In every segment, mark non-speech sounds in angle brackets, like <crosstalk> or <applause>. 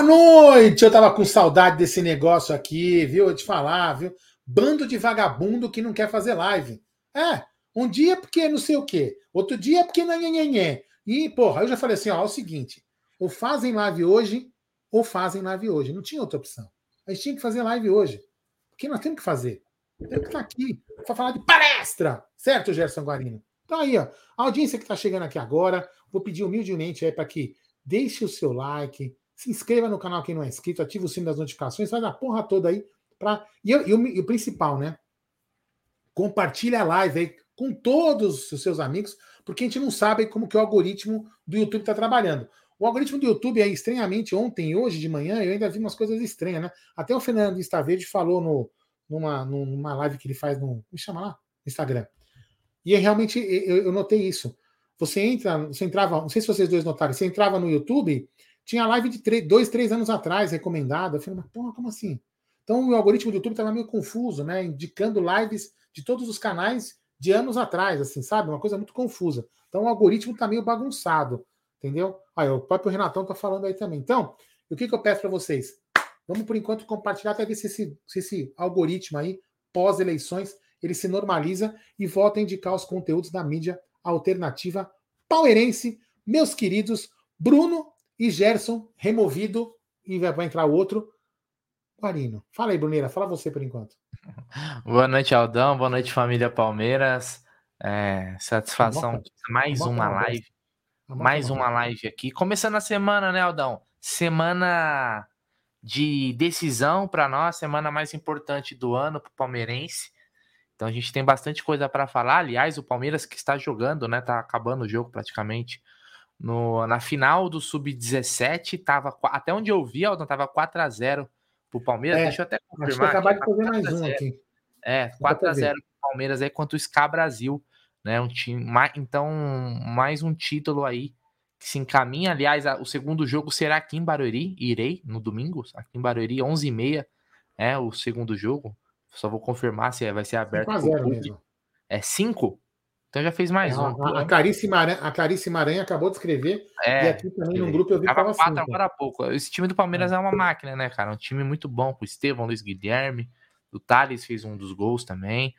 Boa noite! Eu tava com saudade desse negócio aqui, viu? Eu te falar, viu? Bando de vagabundo que não quer fazer live. É, um dia porque não sei o quê, outro dia porque não é E, porra, eu já falei assim, ó, é o seguinte, ou fazem live hoje, ou fazem live hoje. Não tinha outra opção. A gente tinha que fazer live hoje. Porque nós temos que fazer. Temos que estar aqui para falar de palestra. Certo, Gerson Guarino? Então aí, ó, a audiência que está chegando aqui agora, vou pedir humildemente aí para que deixe o seu like, se inscreva no canal quem não é inscrito, ative o sino das notificações, faz a porra toda aí. Pra... E, e, o, e o principal, né? Compartilhe a live aí com todos os seus amigos, porque a gente não sabe como que o algoritmo do YouTube está trabalhando. O algoritmo do YouTube é estranhamente ontem hoje de manhã, eu ainda vi umas coisas estranhas, né? Até o Fernando Estaverde falou no, numa, numa live que ele faz no. Me chama lá? Instagram. E é realmente eu, eu, notei isso. Você entra, você entrava, não sei se vocês dois notaram, você entrava no YouTube tinha live de três, dois, três anos atrás recomendada. Eu falei, mas porra, como assim? Então o algoritmo do YouTube estava meio confuso, né? Indicando lives de todos os canais de anos atrás, assim, sabe? Uma coisa muito confusa. Então o algoritmo está meio bagunçado, entendeu? Aí o próprio Renatão está falando aí também. Então, o que, que eu peço para vocês? Vamos, por enquanto, compartilhar até ver se esse, se esse algoritmo aí, pós-eleições, ele se normaliza e volta a indicar os conteúdos da mídia alternativa palmeirense. Meus queridos, Bruno e Gerson removido e vai entrar outro. Guarino. Fala aí, Bruneira. Fala você por enquanto. <laughs> Boa noite, Aldão. Boa noite, família Palmeiras. É, satisfação. Mais uma live. Mais uma live aqui. Começando a semana, né, Aldão? Semana de decisão para nós, semana mais importante do ano para o palmeirense. Então a gente tem bastante coisa para falar. Aliás, o Palmeiras que está jogando, né? Tá acabando o jogo praticamente. No, na final do Sub-17, tava, até onde eu vi, Aldon, tava 4x0 pro Palmeiras. É, Deixa eu até confirmar. Acho que acabar de fazer mais um aqui. É, 4x0 pro Palmeiras aí contra o SCA Brasil. Né, um time, então, mais um título aí que se encaminha. Aliás, o segundo jogo será aqui em Barueri. Irei no domingo, aqui em Barueri, 11h30 é o segundo jogo. Só vou confirmar se vai ser aberto. 5 mesmo. É 5? Então já fez mais é, um. A, a, Clarice Maranha, a Clarice Maranha acabou de escrever. É, e aqui também no grupo eu vi que tava quatro assim, agora há pouco. Esse time do Palmeiras é. é uma máquina, né, cara? Um time muito bom com o Estevão, Luiz Guilherme. O Thales fez um dos gols também.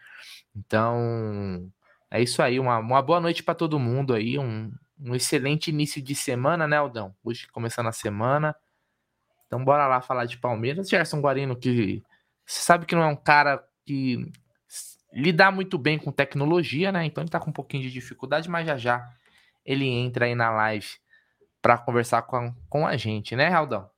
Então, é isso aí. Uma, uma boa noite para todo mundo aí. Um, um excelente início de semana, né, Aldão? Hoje começando a semana. Então, bora lá falar de Palmeiras. Gerson Guarino, que você sabe que não é um cara que lidar muito bem com tecnologia, né? Então ele tá com um pouquinho de dificuldade, mas já já ele entra aí na live para conversar com a, com a gente, né, Raldão?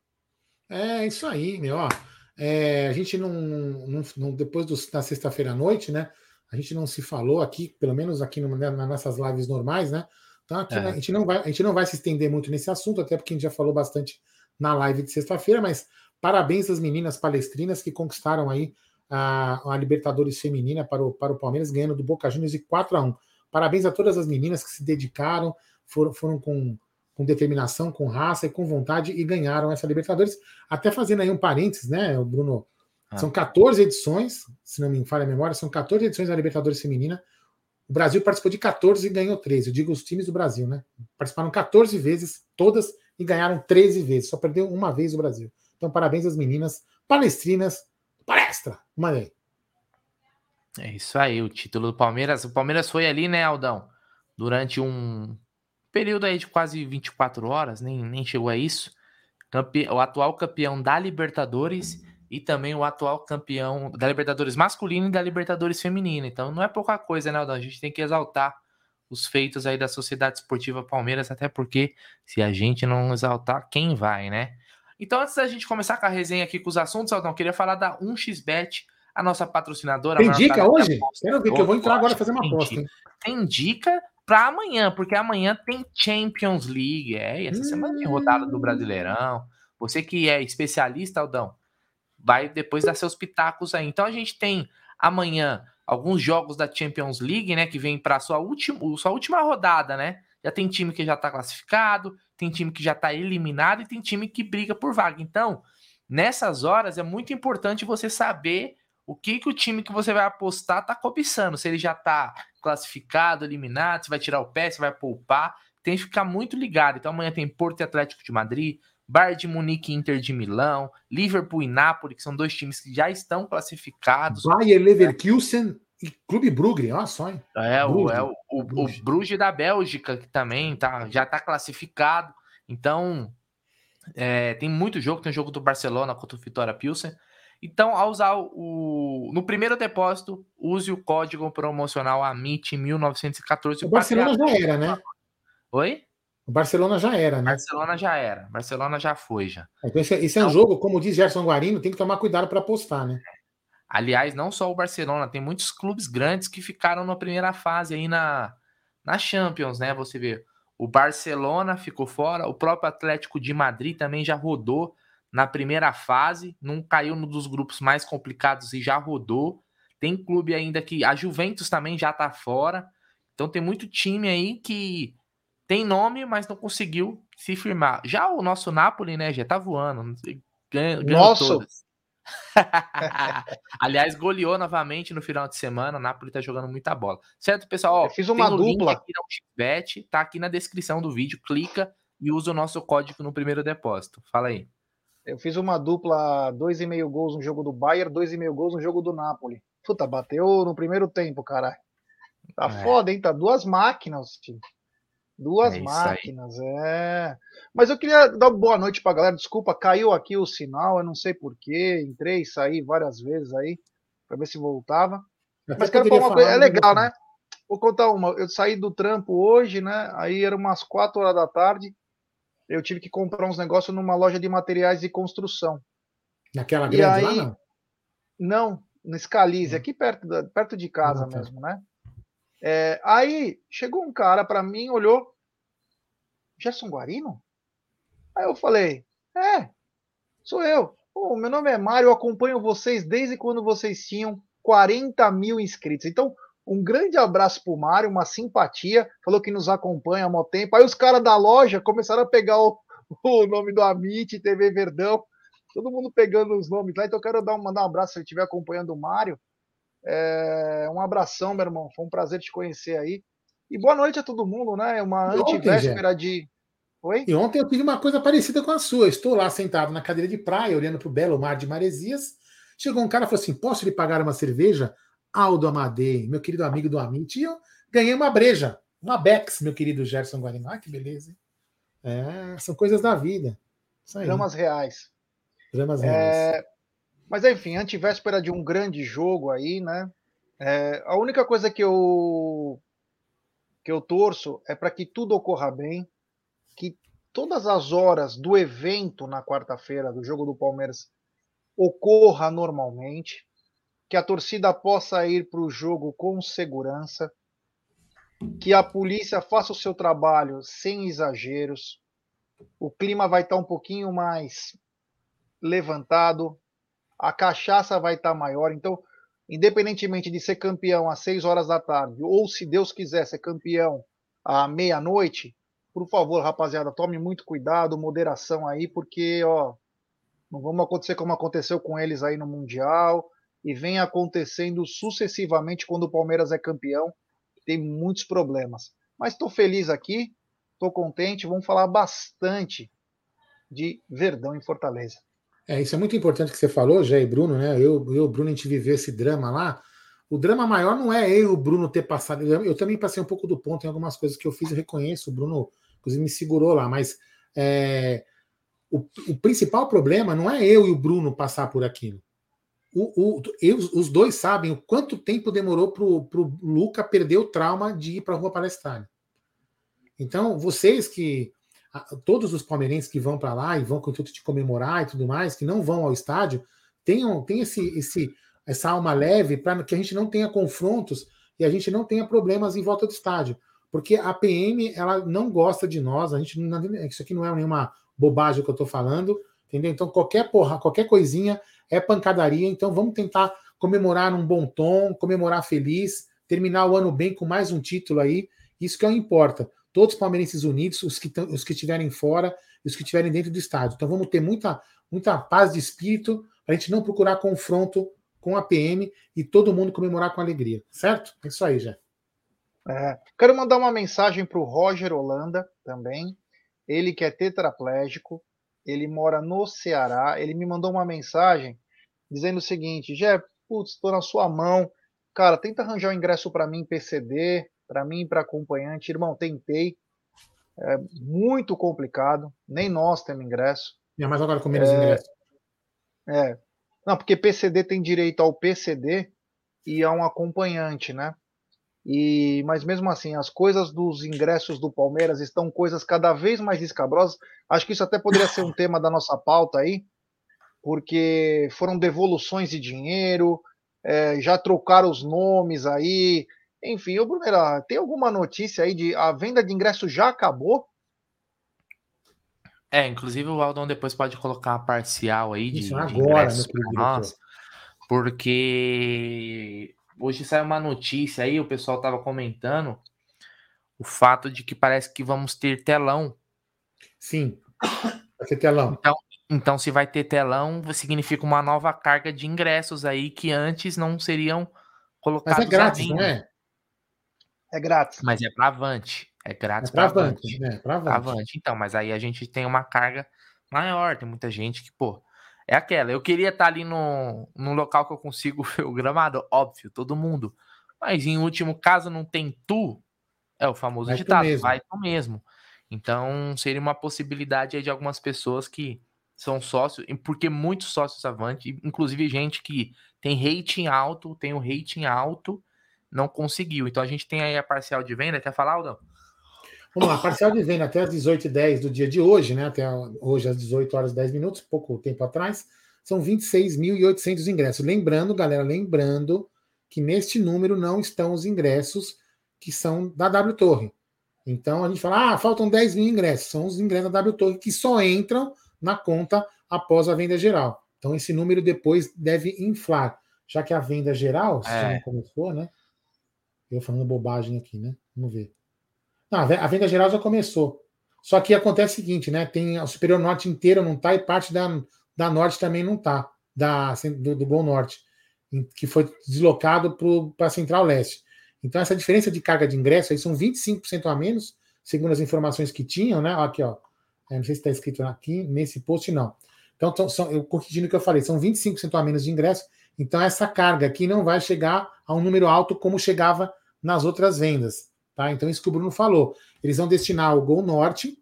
É isso aí, meu. Ó, é, a gente não, não, não depois do, da sexta-feira à noite, né? A gente não se falou aqui, pelo menos aqui no, né, nas nossas lives normais, né? Então aqui, é. a, gente não vai, a gente não vai se estender muito nesse assunto, até porque a gente já falou bastante na live de sexta-feira, mas parabéns às meninas palestrinas que conquistaram aí a, a Libertadores feminina para o, para o Palmeiras, ganhando do Boca Juniors de 4 a 1 Parabéns a todas as meninas que se dedicaram, foram, foram com, com determinação, com raça e com vontade e ganharam essa Libertadores. Até fazendo aí um parênteses, né, Bruno? Ah. São 14 edições, se não me falha a memória, são 14 edições da Libertadores Feminina. O Brasil participou de 14 e ganhou 13. Eu digo os times do Brasil, né? Participaram 14 vezes, todas, e ganharam 13 vezes. Só perdeu uma vez o Brasil. Então, parabéns às meninas palestrinas Palestra! Aí. É isso aí, o título do Palmeiras. O Palmeiras foi ali, né, Aldão? Durante um período aí de quase 24 horas, nem, nem chegou a isso. Campe... O atual campeão da Libertadores e também o atual campeão da Libertadores masculino e da Libertadores feminina. Então não é pouca coisa, né, Aldão? A gente tem que exaltar os feitos aí da Sociedade Esportiva Palmeiras, até porque se a gente não exaltar, quem vai, né? Então, antes da gente começar com a resenha aqui com os assuntos, Aldão, queria falar da 1xBet, a nossa patrocinadora. Tem dica hoje? Quero ver, que eu vou entrar agora fazer uma aposta. Hein? Tem dica para amanhã, porque amanhã tem Champions League. É, e essa hum... semana tem rodada do Brasileirão. Você que é especialista, Aldão, vai depois dar seus pitacos aí. Então, a gente tem amanhã alguns jogos da Champions League, né, que vem para sua última, sua última rodada, né? Já tem time que já está classificado, tem time que já está eliminado e tem time que briga por vaga. Então, nessas horas é muito importante você saber o que, que o time que você vai apostar está cobiçando. Se ele já está classificado, eliminado, se vai tirar o pé, se vai poupar. Tem que ficar muito ligado. Então amanhã tem Porto e Atlético de Madrid, Bayern de Munique e Inter de Milão, Liverpool e Napoli, que são dois times que já estão classificados. Bayer Leverkusen Clube Brugge, olha só, hein? É, o, é o, o, Bruges. o Bruges da Bélgica, que também tá, já está classificado. Então, é, tem muito jogo, tem o jogo do Barcelona contra o Vitória Pilsen. Então, ao usar o. No primeiro depósito, use o código promocional AMIT1914. O Barcelona já era, né? Oi? O Barcelona já era, né? Barcelona já era. Barcelona já foi, já. Então, esse, esse é um então jogo, como diz Gerson Guarino, tem que tomar cuidado para apostar, né? Aliás, não só o Barcelona, tem muitos clubes grandes que ficaram na primeira fase aí na, na Champions, né? Você vê, o Barcelona ficou fora, o próprio Atlético de Madrid também já rodou na primeira fase, não caiu no dos grupos mais complicados e já rodou. Tem clube ainda que a Juventus também já tá fora. Então tem muito time aí que tem nome, mas não conseguiu se firmar. Já o nosso Napoli, né, já tá voando. Ganha, Nossa! Todas. <laughs> Aliás, goleou novamente no final de semana. O Napoli tá jogando muita bola. Certo, pessoal? Ó, fiz uma dupla. aqui no Bet, tá aqui na descrição do vídeo. Clica e usa o nosso código no primeiro depósito. Fala aí. Eu fiz uma dupla, dois e meio gols no jogo do Bayern, dois e meio gols no jogo do Napoli. Puta, bateu no primeiro tempo, cara. Tá é. foda, hein? Tá duas máquinas, tio. Duas é máquinas, é. Mas eu queria dar boa noite pra galera. Desculpa, caiu aqui o sinal, eu não sei porquê. Entrei e saí várias vezes aí, pra ver se voltava. Mas quero falar uma coisa, é legal, né? Vou contar uma. Eu saí do trampo hoje, né? Aí eram umas quatro horas da tarde eu tive que comprar uns negócios numa loja de materiais de construção. Naquela grande aí, lá, não? Não, no Scalise, hum. aqui perto, da, perto de casa ah, tá. mesmo, né? É, aí chegou um cara para mim, olhou, Gerson Guarino? Aí eu falei, é, sou eu. Oh, meu nome é Mário, eu acompanho vocês desde quando vocês tinham 40 mil inscritos. Então, um grande abraço pro Mário, uma simpatia. Falou que nos acompanha há muito tempo. Aí os caras da loja começaram a pegar o, <laughs> o nome do Amit, TV Verdão. Todo mundo pegando os nomes lá. Então eu quero dar, mandar um abraço se ele estiver acompanhando o Mário. É, um abração, meu irmão. Foi um prazer te conhecer aí. E boa noite a todo mundo, né? Uma antivéspera de. Oi? E ontem eu tive uma coisa parecida com a sua. estou lá sentado na cadeira de praia, olhando para o belo mar de Maresias. Chegou um cara e falou assim: posso lhe pagar uma cerveja? Aldo Amadei, meu querido amigo do Amit, e eu ganhei uma breja, uma Bex, meu querido Gerson Guarino. Ah, que beleza, hein? É, são coisas da vida. Dramas reais. Dramas é, reais. Mas enfim, antivéspera de um grande jogo aí, né? É, a única coisa que eu que eu torço é para que tudo ocorra bem, que todas as horas do evento na quarta-feira do jogo do Palmeiras ocorra normalmente, que a torcida possa ir para o jogo com segurança, que a polícia faça o seu trabalho sem exageros, o clima vai estar um pouquinho mais levantado, a cachaça vai estar maior. Então, independentemente de ser campeão às 6 horas da tarde, ou se Deus quiser ser campeão à meia-noite, por favor, rapaziada, tome muito cuidado, moderação aí, porque, ó, não vamos acontecer como aconteceu com eles aí no Mundial e vem acontecendo sucessivamente quando o Palmeiras é campeão. Tem muitos problemas. Mas estou feliz aqui, estou contente. Vamos falar bastante de Verdão em Fortaleza. É, isso é muito importante que você falou, Jé e Bruno, né? Eu e o Bruno, a gente viveu esse drama lá. O drama maior não é eu o Bruno ter passado. Eu também passei um pouco do ponto em algumas coisas que eu fiz, eu reconheço. O Bruno, inclusive, me segurou lá, mas é, o, o principal problema não é eu e o Bruno passar por aquilo o, o, eu, os dois sabem o quanto tempo demorou para o Luca perder o trauma de ir para a Rua Palestina. Então, vocês que. Todos os palmeirenses que vão para lá e vão com o intuito de comemorar e tudo mais, que não vão ao estádio, tenham, tenham esse, esse, essa alma leve para que a gente não tenha confrontos e a gente não tenha problemas em volta do estádio. Porque a PM ela não gosta de nós, a gente isso aqui não é nenhuma bobagem que eu estou falando, entendeu? Então, qualquer porra, qualquer coisinha é pancadaria, então vamos tentar comemorar num bom tom, comemorar feliz, terminar o ano bem com mais um título aí, isso que é o importa. Todos os palmeirenses unidos, os que, os que estiverem fora e os que estiverem dentro do estádio. Então vamos ter muita, muita paz de espírito para a gente não procurar confronto com a PM e todo mundo comemorar com alegria, certo? É isso aí, já. É, quero mandar uma mensagem para o Roger Holanda também. Ele que é tetraplégico, ele mora no Ceará. Ele me mandou uma mensagem dizendo o seguinte: Jé, putz, estou na sua mão. Cara, tenta arranjar um ingresso para mim PCD, para mim para acompanhante. Irmão, tentei. É muito complicado. Nem nós temos ingresso. É, mas agora com menos é, ingresso. É. Não, porque PCD tem direito ao PCD e a um acompanhante, né? E, mas mesmo assim, as coisas dos ingressos do Palmeiras estão coisas cada vez mais escabrosas. Acho que isso até poderia ser um <laughs> tema da nossa pauta aí, porque foram devoluções de dinheiro, é, já trocaram os nomes aí. Enfim, ô Brunera, tem alguma notícia aí de a venda de ingresso já acabou? É, inclusive o Aldon depois pode colocar a parcial aí de, Isso, de agora, ingressos meu para nós, porque hoje saiu uma notícia aí, o pessoal tava comentando o fato de que parece que vamos ter telão. Sim, vai ter telão. Então, então, se vai ter telão, significa uma nova carga de ingressos aí que antes não seriam colocados Mas é grátis, à não venda. é? É grátis. Mas é para Avante. É grátis É para Avante, Avante. né? Pra Pra Avante. Avante. Então, mas aí a gente tem uma carga maior. Tem muita gente que, pô, é aquela. Eu queria estar ali no, no local que eu consigo <laughs> ver o gramado, óbvio, todo mundo. Mas em último caso, não tem tu, é o famoso Vai tu ditado, mesmo. vai tu mesmo. Então, seria uma possibilidade aí de algumas pessoas que são sócios, e porque muitos sócios Avante, inclusive gente que tem rating alto, tem o rating alto, não conseguiu. Então a gente tem aí a parcial de venda. Quer falar, Aldão? Vamos lá, parcial de venda até as 18h10 do dia de hoje, né? Até hoje às 18 horas e 10 minutos, pouco tempo atrás, são 26.800 ingressos. Lembrando, galera, lembrando que neste número não estão os ingressos que são da W Torre. Então a gente fala, ah, faltam 10 mil ingressos. São os ingressos da W Torre que só entram na conta após a venda geral. Então esse número depois deve inflar, já que a venda geral, se É. não começou, né? Eu falando bobagem aqui, né? Vamos ver. Não, a ve- a venda geral já começou. Só que acontece o seguinte, né? Tem a Superior Norte inteira não tá e parte da, da Norte também não tá, da, do, do Gol Norte, que foi deslocado para a Central Leste. Então, essa diferença de carga de ingresso aí são 25% a menos, segundo as informações que tinham, né? Aqui, ó. Eu não sei se está escrito aqui nesse post, não. Então, tão- são, eu corrigindo o que eu falei, são 25% a menos de ingresso. Então, essa carga aqui não vai chegar a um número alto como chegava nas outras vendas. Tá? Então, isso que o Bruno falou. Eles vão destinar o Gol Norte,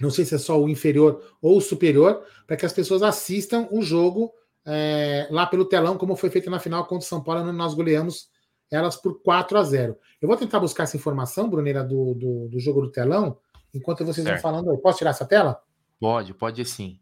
não sei se é só o inferior ou o superior, para que as pessoas assistam o jogo é, lá pelo telão, como foi feito na final contra o São Paulo, onde nós goleamos elas por 4 a 0. Eu vou tentar buscar essa informação, Bruneira, do, do, do jogo do telão, enquanto vocês Certo. vão falando aí. Posso tirar essa tela? Pode, pode sim.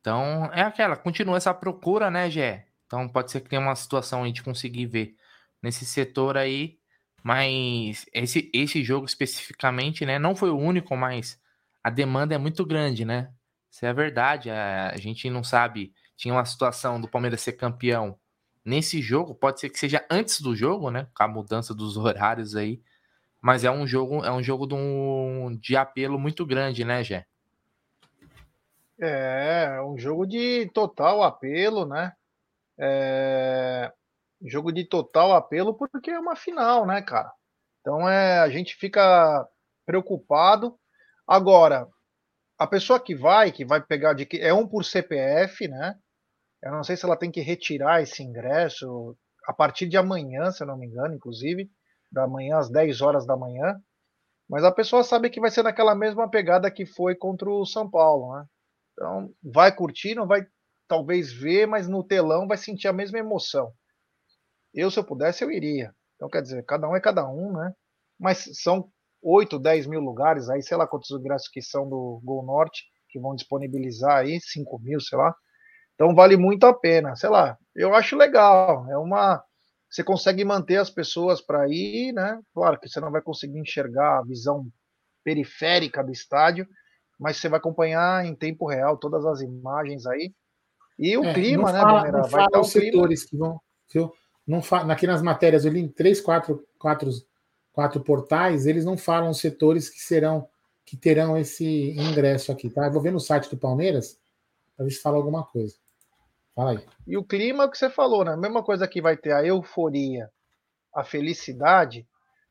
Então, é aquela, continua essa procura, né, Gé? Então, pode ser que tenha uma situação aí de conseguir ver nesse setor aí, mas esse, esse jogo especificamente, né, não foi o único, mas a demanda é muito grande, né? Isso é a verdade, a, a gente não sabe, tinha uma situação do Palmeiras ser campeão nesse jogo, pode ser que seja antes do jogo, né, com a mudança dos <laughs> horários aí, mas é um jogo, é um jogo de, um, de apelo muito grande, né, Gé? É, um jogo de total apelo, né? É, jogo de total apelo porque é uma final, né, cara? Então é, a gente fica preocupado. Agora, a pessoa que vai, que vai pegar de que é um por CPF, né? Eu não sei se ela tem que retirar esse ingresso a partir de amanhã, se eu não me engano, inclusive, da manhã às 10 horas da manhã. Mas a pessoa sabe que vai ser naquela mesma pegada que foi contra o São Paulo, né? Então, vai curtir, não vai talvez ver, mas no telão vai sentir a mesma emoção. Eu, se eu pudesse, eu iria. Então, quer dizer, cada um é cada um, né? Mas são 8, 10 mil lugares aí, sei lá quantos ingressos que são do Gol Norte, que vão disponibilizar aí, 5 mil, sei lá. Então, vale muito a pena. Sei lá, eu acho legal. É uma. Você consegue manter as pessoas para ir, né? Claro que você não vai conseguir enxergar a visão periférica do estádio, mas você vai acompanhar em tempo real todas as imagens aí. E o É, clima, né, fala, Vai fala os clima. setores que vão. Viu? Não fa... Aqui nas matérias, eu li em três, quatro, quatro, quatro portais, eles não falam os setores que serão, que terão esse ingresso aqui, tá? Eu vou ver no site do Palmeiras para ver se fala alguma coisa. Fala aí. E o clima é o que você falou, né? A mesma coisa que vai ter a euforia, a felicidade,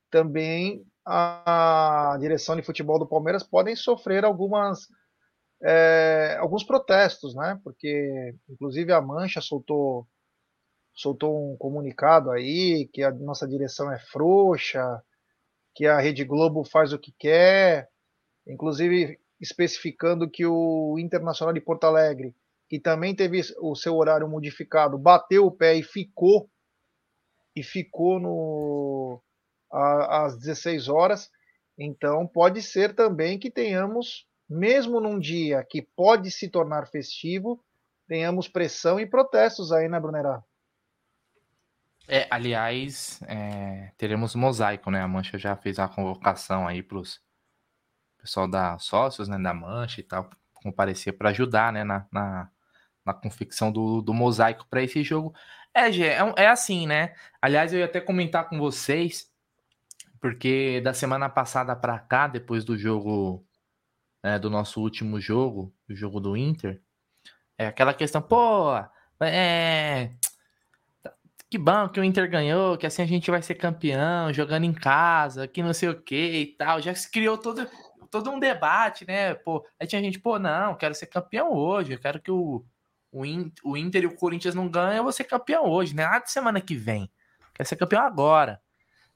também a direção de futebol do Palmeiras podem sofrer algumas é, alguns protestos, né? Porque, inclusive, a Mancha soltou, soltou um comunicado aí que a nossa direção é frouxa, que a Rede Globo faz o que quer, inclusive especificando que o Internacional de Porto Alegre, que também teve o seu horário modificado, bateu o pé e ficou e ficou no às 16 horas. Então pode ser também que tenhamos mesmo num dia que pode se tornar festivo, tenhamos pressão e protestos aí, né, Brunerá? É, aliás, é, teremos mosaico, né? A Mancha já fez a convocação aí para os pessoal da sócios, né, da Mancha e tal, comparecer para ajudar, né, na, na, na, confecção do, do mosaico para esse jogo. É, Gê, é, é assim, né? Aliás, eu ia até comentar com vocês, porque da semana passada para cá, depois do jogo é, do nosso último jogo, o jogo do Inter, é aquela questão, pô, é. Que bom que o Inter ganhou, que assim a gente vai ser campeão, jogando em casa, que não sei o que e tal. Já se criou todo, todo um debate, né? Pô, aí tinha gente, pô, não, quero ser campeão hoje, eu quero que o, o, o Inter e o Corinthians não ganhem, eu vou ser campeão hoje, né? Ah, de semana que vem. Quero ser campeão agora.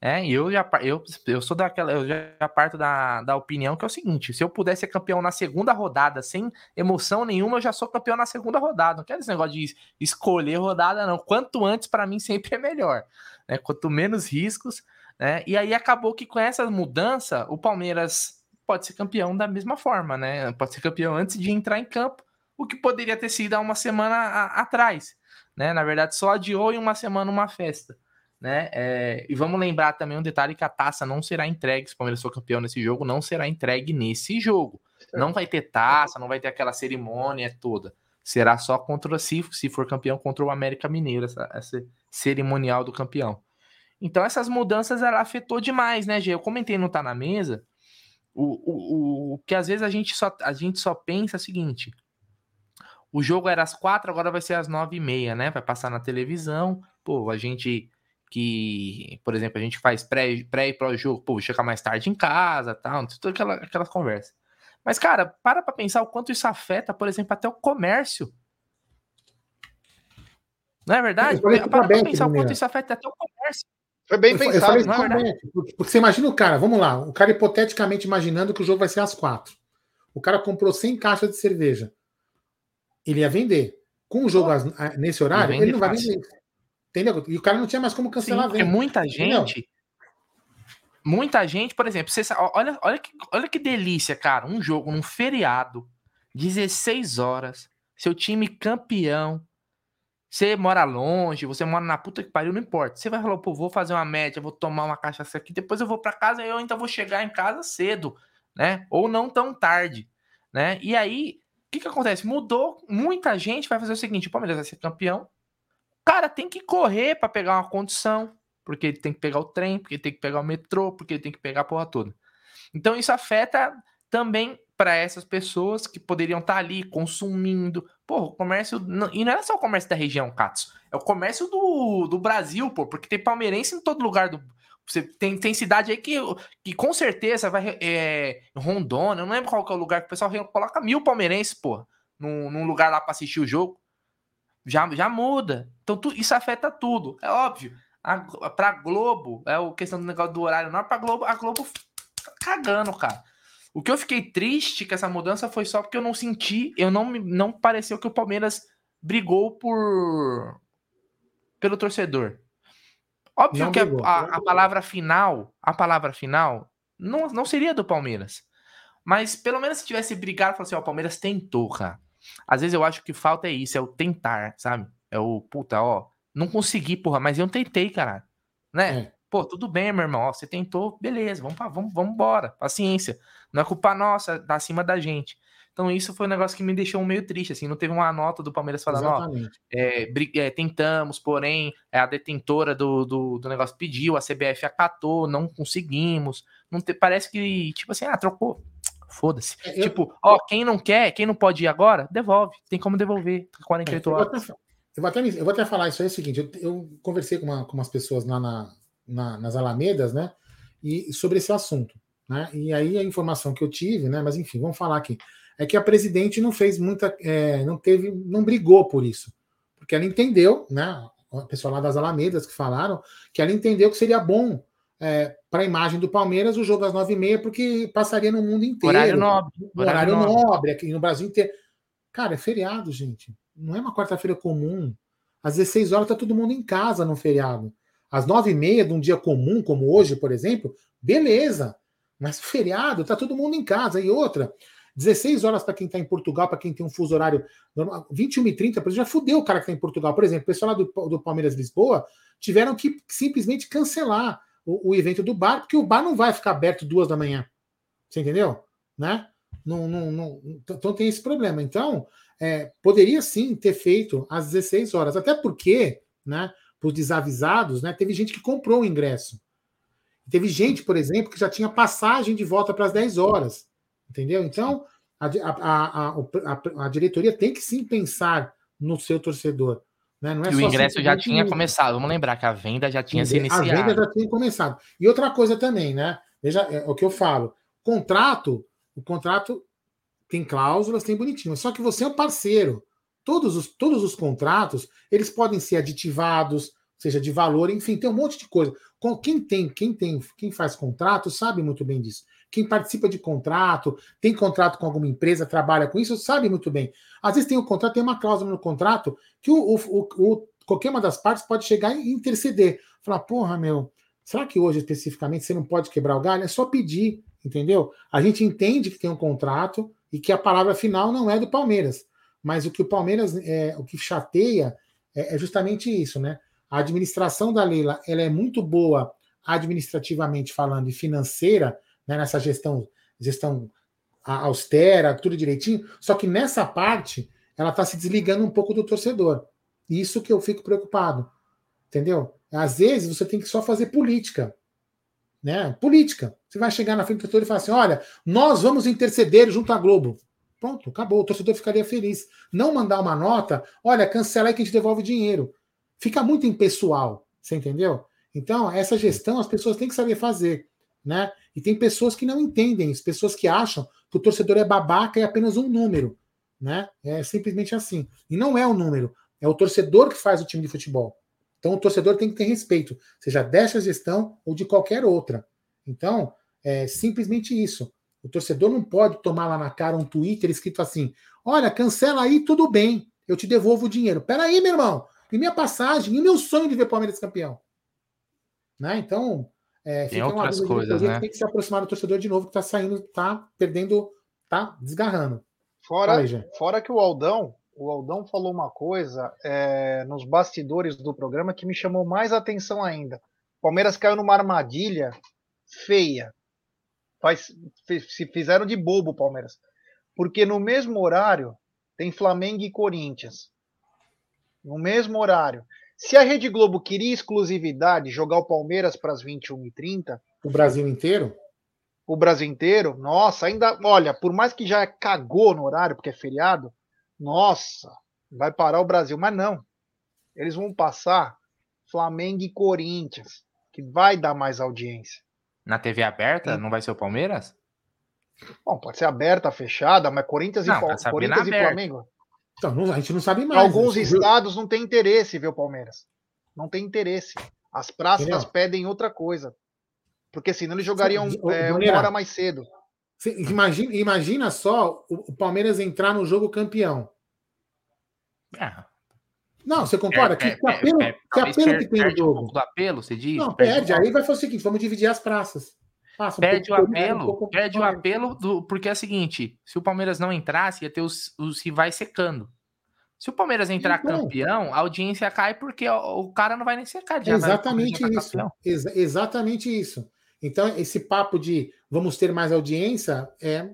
É, eu já eu, eu sou daquela, eu já parto da, da opinião que é o seguinte: se eu pudesse ser campeão na segunda rodada, sem emoção nenhuma, eu já sou campeão na segunda rodada. Não quero esse negócio de escolher rodada, não. Quanto antes, para mim, sempre é melhor. Né? Quanto menos riscos. Né? E aí acabou que com essa mudança, o Palmeiras pode ser campeão da mesma forma, né? Pode ser campeão antes de entrar em campo, o que poderia ter sido há uma semana a, atrás. Né? Na verdade, só adiou em uma semana uma festa né? É, e vamos lembrar também um detalhe que a taça não será entregue, se o Palmeiras for campeão nesse jogo, não será entregue nesse jogo. Não vai ter taça, não vai ter aquela cerimônia toda. Será só contra se, se for campeão contra o América Mineiro, essa, essa cerimonial do campeão. Então essas mudanças ela afetou demais, né, Gê? Eu comentei não tá na mesa. O, o, o, que às vezes a gente só a gente só pensa é o seguinte: o jogo era às quatro, agora vai ser às nove e meia, né? Vai passar na televisão. Pô, a gente que, por exemplo, a gente faz pré, pré e pró-jogo, pô, chegar mais tarde em casa, tal, toda aquela, aquela conversa. Mas, cara, para pra pensar o quanto isso afeta, por exemplo, até o comércio. Não é verdade? Para pra pensar o quanto isso afeta até o comércio. Foi bem eu, pensado, eu não é verdade? Porque você imagina o cara, vamos lá, o cara hipoteticamente imaginando que o jogo vai ser às quatro. O cara comprou 100 caixas de cerveja. Ele ia vender. Com o jogo oh, nesse horário, ele não vai vender. Entendeu? E o cara não tinha mais como cancelar Sim, a venda. Porque muita gente. Entendeu? Muita gente, por exemplo, você, olha, olha, que, olha que delícia, cara. Um jogo num feriado, 16 horas, seu time campeão. Você mora longe, você mora na puta que pariu, não importa. Você vai falar, pô, vou fazer uma média, vou tomar uma cachaça aqui, depois eu vou para casa e eu ainda vou chegar em casa cedo, né? Ou não tão tarde, né? E aí, o que que acontece? Mudou, muita gente vai fazer o seguinte: o Palmeiras vai ser campeão, cara tem que correr para pegar uma condição, porque ele tem que pegar o trem, porque ele tem que pegar o metrô, porque ele tem que pegar a porra toda. Então isso afeta também para essas pessoas que poderiam estar tá ali consumindo. Pô, o comércio. E não é só o comércio da região, Katsu. É o comércio do, do Brasil, pô, porque tem palmeirense em todo lugar do. Você tem, tem cidade aí que, que com certeza vai. É, Rondônia, eu não lembro qual que é o lugar que o pessoal coloca mil palmeirenses, pô, num, num lugar lá para assistir o jogo já, já muda. Então tu, isso afeta tudo. É óbvio. A, pra Globo, é o questão do negócio do horário, não pra Globo, a Globo tá cagando, cara. O que eu fiquei triste com essa mudança foi só porque eu não senti, eu não não pareceu que o Palmeiras brigou por pelo torcedor. Óbvio não que a, a, a, palavra final, a palavra final não, não seria do Palmeiras. Mas pelo menos se tivesse brigado, falou assim, ó, o Palmeiras tentou, cara. Às vezes eu acho que falta é isso, é o tentar, sabe? É o, puta, ó, não consegui, porra, mas eu tentei, cara. Né? É. Pô, tudo bem, meu irmão, ó, você tentou, beleza, vamos, vamos, vamos embora, paciência. Não é culpa nossa, tá acima da gente. Então isso foi um negócio que me deixou meio triste, assim, não teve uma nota do Palmeiras falando, Exatamente. ó, é, é, tentamos, porém, é, a detentora do, do, do, negócio pediu, a CBF acatou, não conseguimos, não te, parece que, tipo assim, ah, trocou, Foda-se. É, eu... Tipo, ó, quem não quer, quem não pode ir agora, devolve. Tem como devolver. 48 é, horas. Eu vou, até, eu vou até falar isso aí, é o seguinte, eu, eu conversei com, uma, com umas pessoas lá na, na, nas Alamedas, né? E sobre esse assunto. Né? E aí a informação que eu tive, né? Mas enfim, vamos falar aqui. é que a presidente não fez muita, é, não teve, não brigou por isso, porque ela entendeu, né? O pessoal lá das Alamedas que falaram que ela entendeu que seria bom é, para a imagem do Palmeiras o jogo às nove e meia, porque passaria no mundo inteiro. Horário nobre. Horário, horário nobre. aqui no Brasil inteiro. Cara, é feriado, gente. Não é uma quarta-feira comum. Às 16 horas tá todo mundo em casa no feriado. Às nove e meia de um dia comum, como hoje, por exemplo, beleza. Mas feriado, tá todo mundo em casa. E outra, 16 horas para quem está em Portugal, para quem tem um fuso horário normal, 21 e 30, já fudeu o cara que está em Portugal. Por exemplo, o pessoal lá do, do Palmeiras Lisboa tiveram que simplesmente cancelar o, o, evento do bar, porque o bar não vai ficar aberto duas da manhã. Você entendeu? Né? Não, não, não, então tem esse problema. Então, é, poderia sim ter feito às 16 horas, até porque, né, para os desavisados, né, teve gente que comprou o ingresso. Teve gente, por exemplo, que já tinha passagem de volta para as 10 horas. Entendeu? Então, a, a, a, a, diretoria tem que sim pensar no seu torcedor. Né? Não é e o ingresso já tinha começado. Vamos lembrar que a venda já tinha se iniciado. A venda já tinha começado. E outra coisa também, né? Veja é, o que eu falo. Contrato, o contrato tem cláusulas, tem bonitinho. Só que você é um parceiro. Todos os, todos os contratos, eles podem ser aditivados, seja de valor, enfim, tem um monte de coisa. Quem tem, quem tem, quem faz contrato sabe muito bem disso. Quem participa de contrato, tem contrato com alguma empresa, trabalha com isso, sabe muito bem. Às vezes tem um contrato, tem uma cláusula no contrato que o, o, o, qualquer uma das partes pode chegar e interceder. Falar, porra, meu, será que hoje especificamente você não pode quebrar o galho? É só pedir, entendeu? A gente entende que tem um contrato, e que a palavra final não é do Palmeiras. Mas o que o Palmeiras, é, o que chateia é, é justamente isso, né? A administração da Leila ela é muito boa administrativamente falando e financeira, né, nessa gestão, gestão austera, tudo direitinho, só que nessa parte ela está se desligando um pouco do torcedor. Isso que eu fico preocupado. Entendeu? Às vezes você tem que só fazer política. Né? Política. Você vai chegar na frente do torcedor e falar assim: olha, nós vamos interceder junto à Globo. Pronto, acabou. O torcedor ficaria feliz. Não mandar uma nota, olha, cancela aí que a gente devolve dinheiro. Fica muito impessoal, você entendeu? Então, essa gestão as pessoas têm que saber fazer. Né? E tem pessoas que não entendem pessoas que acham que o torcedor é babaca e é apenas um número. Né? É simplesmente assim. E não é um número, é o torcedor que faz o time de futebol. Então o torcedor tem que ter respeito, seja dessa gestão ou de qualquer outra. Então, é simplesmente isso. O torcedor não pode tomar lá na cara um Twitter escrito assim: olha, cancela aí, tudo bem, eu te devolvo o dinheiro. Peraí, meu irmão, e minha passagem, e meu sonho de ver Palmeiras campeão? Né? Então, é, tem outras coisas, né? Tem que se aproximar do torcedor de novo, que está saindo, está perdendo, está desgarrando. Fora, aí, fora que o Aldão, o Aldão falou uma coisa é, nos bastidores do programa que me chamou mais atenção ainda. O Palmeiras caiu numa armadilha feia. Faz, se fizeram de bobo o Palmeiras. Porque no mesmo horário tem Flamengo e Corinthians. No mesmo horário. Se a Rede Globo queria exclusividade, jogar o Palmeiras para as 21h30. O Brasil inteiro? O Brasil inteiro? Nossa, ainda. Olha, por mais que já cagou no horário, porque é feriado, nossa, vai parar o Brasil. Mas não. Eles vão passar Flamengo e Corinthians, que vai dar mais audiência. Na TV aberta? Sim. Não vai ser o Palmeiras? Bom, pode ser aberta, fechada, mas Corinthians, não, e, Corinthians e Flamengo. Então, a gente não sabe mais. Alguns né? estados não tem interesse ver o Palmeiras. Não tem interesse. As praças Entendeu? pedem outra coisa. Porque senão eles jogariam é, uma hora mais cedo. Imagina, imagina só o, Palmeiras entrar no jogo campeão. É. Não, você concorda? que, que apelo, que, apelo que tem no jogo? Um do apelo, você diz? Não, perde. perde. Aí vai fazer o seguinte: vamos dividir as praças. Passa um perde o apelo, um perde o apelo do, porque é o seguinte: se o Palmeiras não entrasse, ia ter os, os rivais secando. Se o Palmeiras entrar então, campeão, a audiência cai porque o, o cara não vai nem secar. Exatamente isso. Ex exatamente isso. Então, esse papo de vamos ter mais audiência é,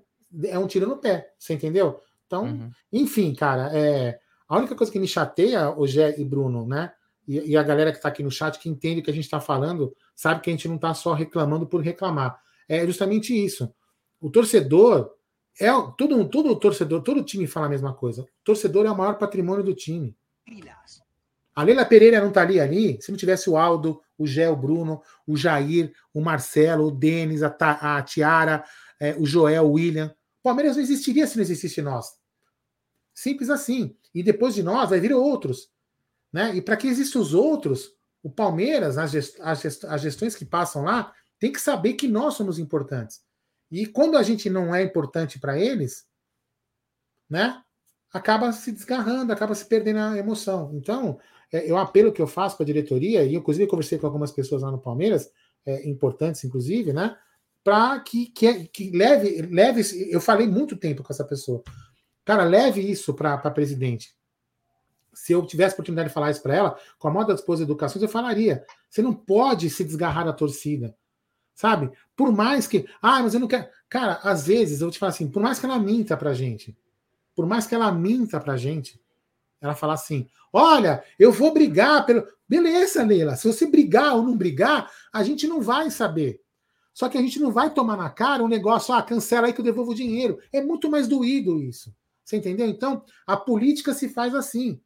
é um tiro no pé, você entendeu? Então, uhum. enfim, cara, é, a única coisa que me chateia, o Gé e Bruno, né? E, e a galera que está aqui no chat, que entende o que a gente está falando, sabe que a gente não está só reclamando por reclamar. É justamente isso. O torcedor é todo, todo torcedor, todo time fala a mesma coisa. O torcedor é o maior patrimônio do time. A Leila Pereira não estaria ali se não tivesse o Aldo, o Gé, o Bruno, o Jair, o Marcelo, o Denis, a, a Tiara, é, o Joel, o William. Palmeiras não existiria se não existisse nós. Simples assim. E depois de nós vai vir outros. Né? E para que existam os outros, o Palmeiras, as, gest as gestões que passam lá, tem que saber que nós somos importantes. E quando a gente não é importante para eles, né? Acaba se desgarrando, acaba se perdendo a emoção. Então, é, é um apelo que eu faço para a diretoria, e inclusive conversei com algumas pessoas lá no Palmeiras, é, importantes, inclusive, né? Para que, que, que, leve, leve. Eu falei muito tempo com essa pessoa. Cara, leve isso para presidente. Se eu tivesse oportunidade de falar isso para ela, com a moda das suas educações, eu falaria. Você não pode se desgarrar da torcida. Sabe? Por mais que. Ah, mas eu não quero. Cara, às vezes eu te falo assim, por mais que ela minta pra gente, por mais que ela minta pra gente, ela fala assim: olha, eu vou brigar pelo. Beleza, Leila, se você brigar ou não brigar, a gente não vai saber. Só que a gente não vai tomar na cara um negócio, ah, cancela aí que eu devolvo o dinheiro. É muito mais doído isso. Você entendeu? Então, a política se faz assim.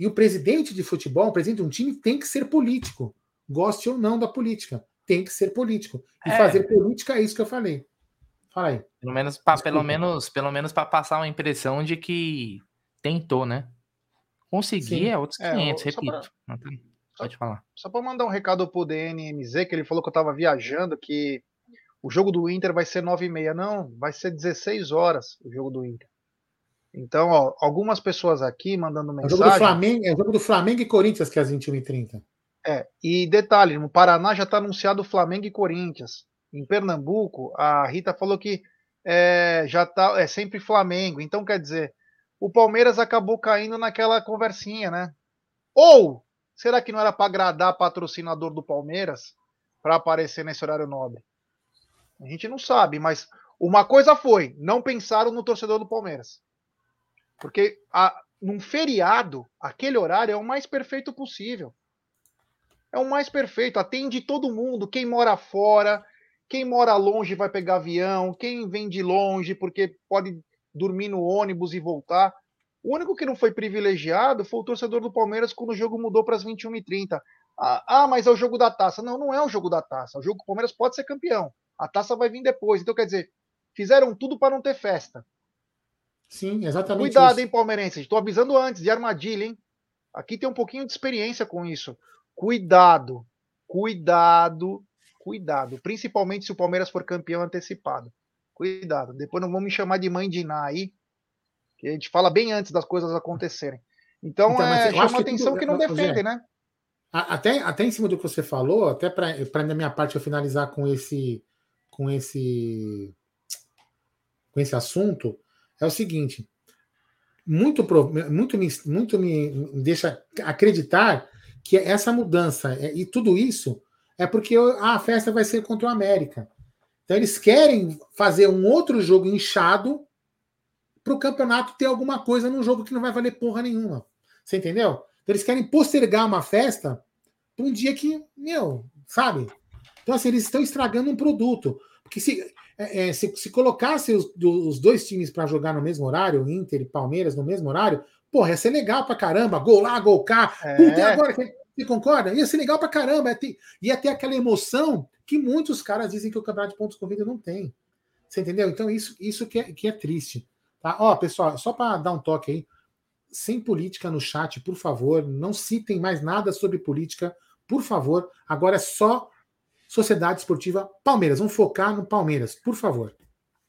E o presidente de futebol, o presidente de um time, tem que ser político. Goste ou não da política. Tem que ser político. E é. fazer política é isso que eu falei. Fala aí. Pelo menos, pra, pelo menos, pelo menos para passar uma impressão de que tentou, né? Conseguir Sim. é outros 500, é, repito. Pra... Pode falar. Só para mandar um recado pro DNMZ, que ele falou que eu estava viajando, que o jogo do Inter vai ser 9 e meia. Não, vai ser 16 horas o jogo do Inter. Então, ó, algumas pessoas aqui mandando mensagem. É o jogo do Flamengo, é o jogo do Flamengo e Corinthians que é às 21h30. É, e detalhe, no Paraná já está anunciado Flamengo e Corinthians. Em Pernambuco, a Rita falou que é, já tá, é sempre Flamengo. Então, quer dizer, o Palmeiras acabou caindo naquela conversinha, né? Ou será que não era para agradar patrocinador do Palmeiras para aparecer nesse horário nobre? A gente não sabe, mas uma coisa foi, não pensaram no torcedor do Palmeiras. Porque a, num feriado, aquele horário é o mais perfeito possível. É o mais perfeito, atende todo mundo, quem mora fora, quem mora longe vai pegar avião, quem vem de longe porque pode dormir no ônibus e voltar. O único que não foi privilegiado foi o torcedor do Palmeiras quando o jogo mudou para as 21h30. Ah, ah, mas é o jogo da taça. Não, não é o jogo da taça. O jogo do Palmeiras pode ser campeão. A taça vai vir depois. Então, quer dizer, fizeram tudo para não ter festa. Sim, exatamente. Cuidado, isso. hein, palmeirense. Estou avisando antes de armadilha, hein? Aqui tem um pouquinho de experiência com isso. Cuidado, cuidado, cuidado. Principalmente se o Palmeiras for campeão antecipado. Cuidado. Depois não vão me chamar de mãe de Iná aí, que a gente fala bem antes das coisas acontecerem. Então, então é, chama que atenção tudo, que não defende, né? Até, até em cima do que você falou, até para da minha parte eu finalizar com esse com esse com esse assunto, é o seguinte, muito muito me, muito me deixa acreditar que essa mudança é, e tudo isso é porque a festa vai ser contra o América. Então eles querem fazer um outro jogo inchado para o campeonato ter alguma coisa num jogo que não vai valer porra nenhuma. Você entendeu? Então eles querem postergar uma festa para um dia que, meu, sabe? Então, assim, eles estão estragando um produto. Porque se, é, é se, se colocasse os, os dois times para jogar no mesmo horário, Inter e Palmeiras no mesmo horário, porra, ia ser legal pra caramba. Gol lá, gol cá. É. Puta, agora. Você concorda? Ia ser legal pra caramba. Ia ter, ia ter aquela emoção que muitos caras dizem que o campeonato de pontos corridos não tem. Você entendeu? Então, isso, isso que, é, que é triste. Tá? Ó, pessoal, só para dar um toque aí, sem política no chat, por favor. Não citem mais nada sobre política, por favor. Agora é só Sociedade Esportiva Palmeiras. Vamos focar no Palmeiras, por favor.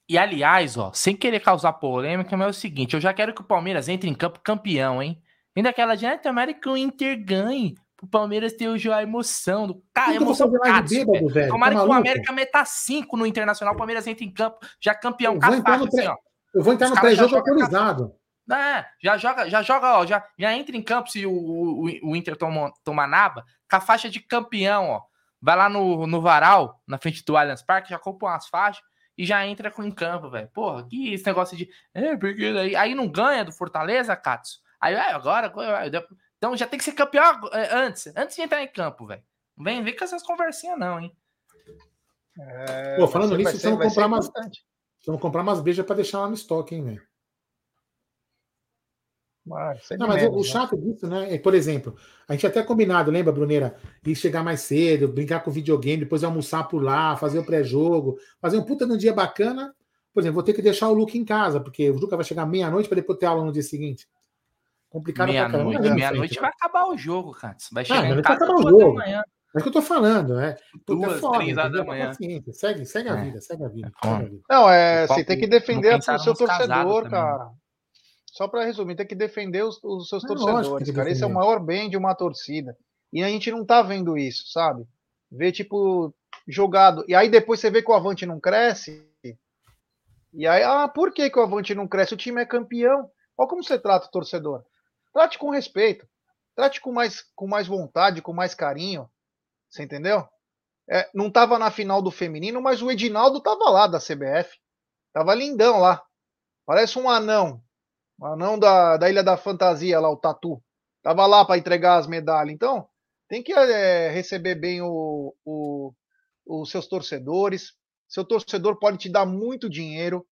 E aliás, ó, sem querer causar polêmica, mas é o seguinte: eu já quero que o Palmeiras entre em campo campeão, hein? Ainda aquela de, ah, tomara que o Inter ganhe o Palmeiras ter hoje a emoção do cara, emoção do bêbado, velho. Tomara tá que o América meta 5 no Internacional, o Palmeiras entra em campo, já campeão. Eu vou entrar no, pré... assim, eu vou entrar no pré-jogo autorizado. É, já joga, já joga, ó, já, já entra em campo se o, o, o Inter toma, toma naba, com a faixa de campeão, ó. Vai lá no, no varal, na frente do Allianz Parque, já compra umas faixas e já entra com em campo, velho. Porra, que esse negócio de. É, porque aí, aí não ganha do Fortaleza, Katsu. Aí, é, agora. Então já tem que ser campeão é, antes, antes de entrar em campo, velho. Não vem ver com essas conversinhas, não, hein? É, Pô, falando nisso, vamos comprar umas. Vamos comprar umas beijas para deixar lá no estoque, hein, velho? Não, mas menos, o, né? chato disso, né? É, por exemplo, a gente até combinado, lembra, Bruneira? Ir chegar mais cedo, brincar com videogame, depois almoçar por lá, fazer o pré-jogo, fazer um puta num dia bacana. Por exemplo, vou ter que deixar o Luca em casa, porque o Luca vai chegar meia-noite para depois ter aula no dia seguinte. Complicado Meia-noite meia vai acabar o jogo, cara. Vai chegar não, em casa acabar o jogo. Amanhã. É o que eu tô falando, é. Duas, foda, três horas da manhã. Segue, segue a vida, segue a vida. É segue a vida. Não, é, você tem que defender o seu torcedor, cara. Só para resumir, tem que defender os, os seus não, torcedores, cara. Esse é o maior bem de uma torcida. E a gente não tá vendo isso, sabe? Ver, tipo, jogado. E aí depois você vê que o Avante não cresce. E aí, ah, por que, que o Avante não cresce? O time é campeão. Olha como você trata o torcedor. Trate com respeito. Trate com mais, com mais vontade, com mais carinho. Você entendeu? É, não estava na final do feminino, mas o Edinaldo estava lá da CBF. Tava lindão lá. Parece um anão. Um anão da, da Ilha da Fantasia lá, o Tatu. Tava lá para entregar as medalhas. Então, tem que é, receber bem o, o, os seus torcedores. Seu torcedor pode te dar muito dinheiro,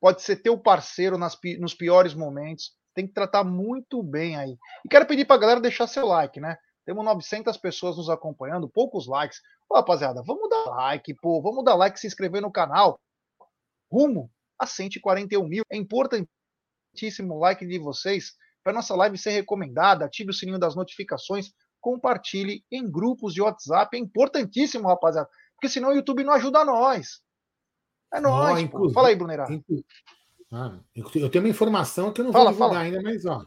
pode ser teu parceiro nas, nos piores momentos. Tem que tratar muito bem aí. E quero pedir para a galera deixar seu like, né? Temos 900 pessoas nos acompanhando, poucos likes. Ô, rapaziada, vamos dar like, pô, vamos dar like, se inscrever no canal. Rumo a 141 mil. É importantíssimo like de vocês para nossa live ser recomendada. Ative o sininho das notificações, compartilhe em grupos de WhatsApp. É importantíssimo, rapaziada, porque senão o YouTube não ajuda nós. É nós. Oh, fala aí, Brunerá. Ah, eu tenho uma informação que eu não fala, vou divulgar fala. ainda, mas ó,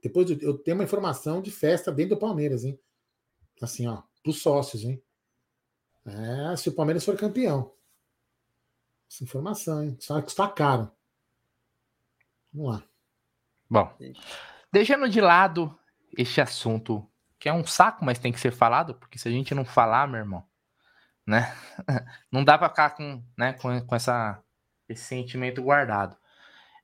depois eu tenho uma informação de festa dentro do Palmeiras, hein? Assim, ó, para os sócios, hein? É, se o Palmeiras for campeão. Essa informação, hein? Só que está caro. Vamos lá. Bom, deixando de lado este assunto, que é um saco, mas tem que ser falado, porque se a gente não falar, meu irmão, né? <laughs> Não dá para ficar com, né, com, com essa, esse sentimento guardado.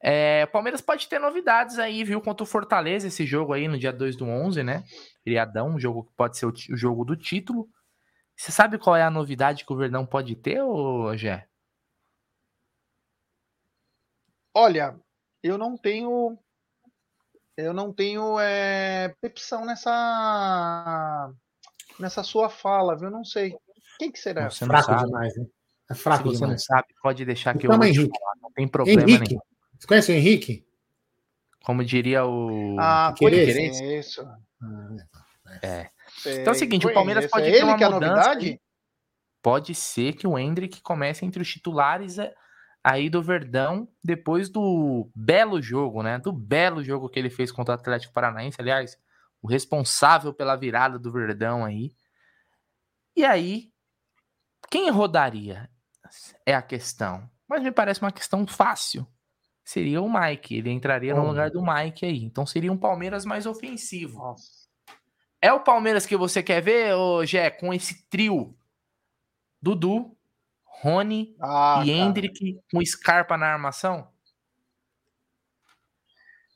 É, o Palmeiras pode ter novidades aí, viu? Contra o Fortaleza, esse jogo aí no dia 2 do 11, né? Criadão, um jogo que pode ser o, o, jogo do título. Você sabe qual é a novidade que o Verdão pode ter, ô Gé? Olha, eu não tenho. Eu não tenho é, percepção nessa. nessa sua fala, viu? Não sei. Quem que será? Você não fraco sabe. demais, né? É fraco Se você demais. não sabe, pode deixar que eu vou Henrique. Falar, não tem problema Henrique. nenhum. Você conhece o Henrique? Como diria o. Ah, Querense. isso. É. Então é o seguinte, o Palmeiras pode ter uma que é novidade? Pode ser que o Hendrick comece entre os titulares é, aí do Verdão depois do belo jogo, né? Do belo jogo que ele fez contra o Atlético Paranaense, aliás, o responsável pela virada do Verdão aí. E aí, quem rodaria? É a questão. Mas me parece uma questão fácil seria o Mike. Ele entraria no lugar do Mike aí. Então seria um Palmeiras mais ofensivo. Nossa. É o Palmeiras que você quer ver, ô Gé, com esse trio? Dudu, Rony ah, e Hendrick com Scarpa na armação?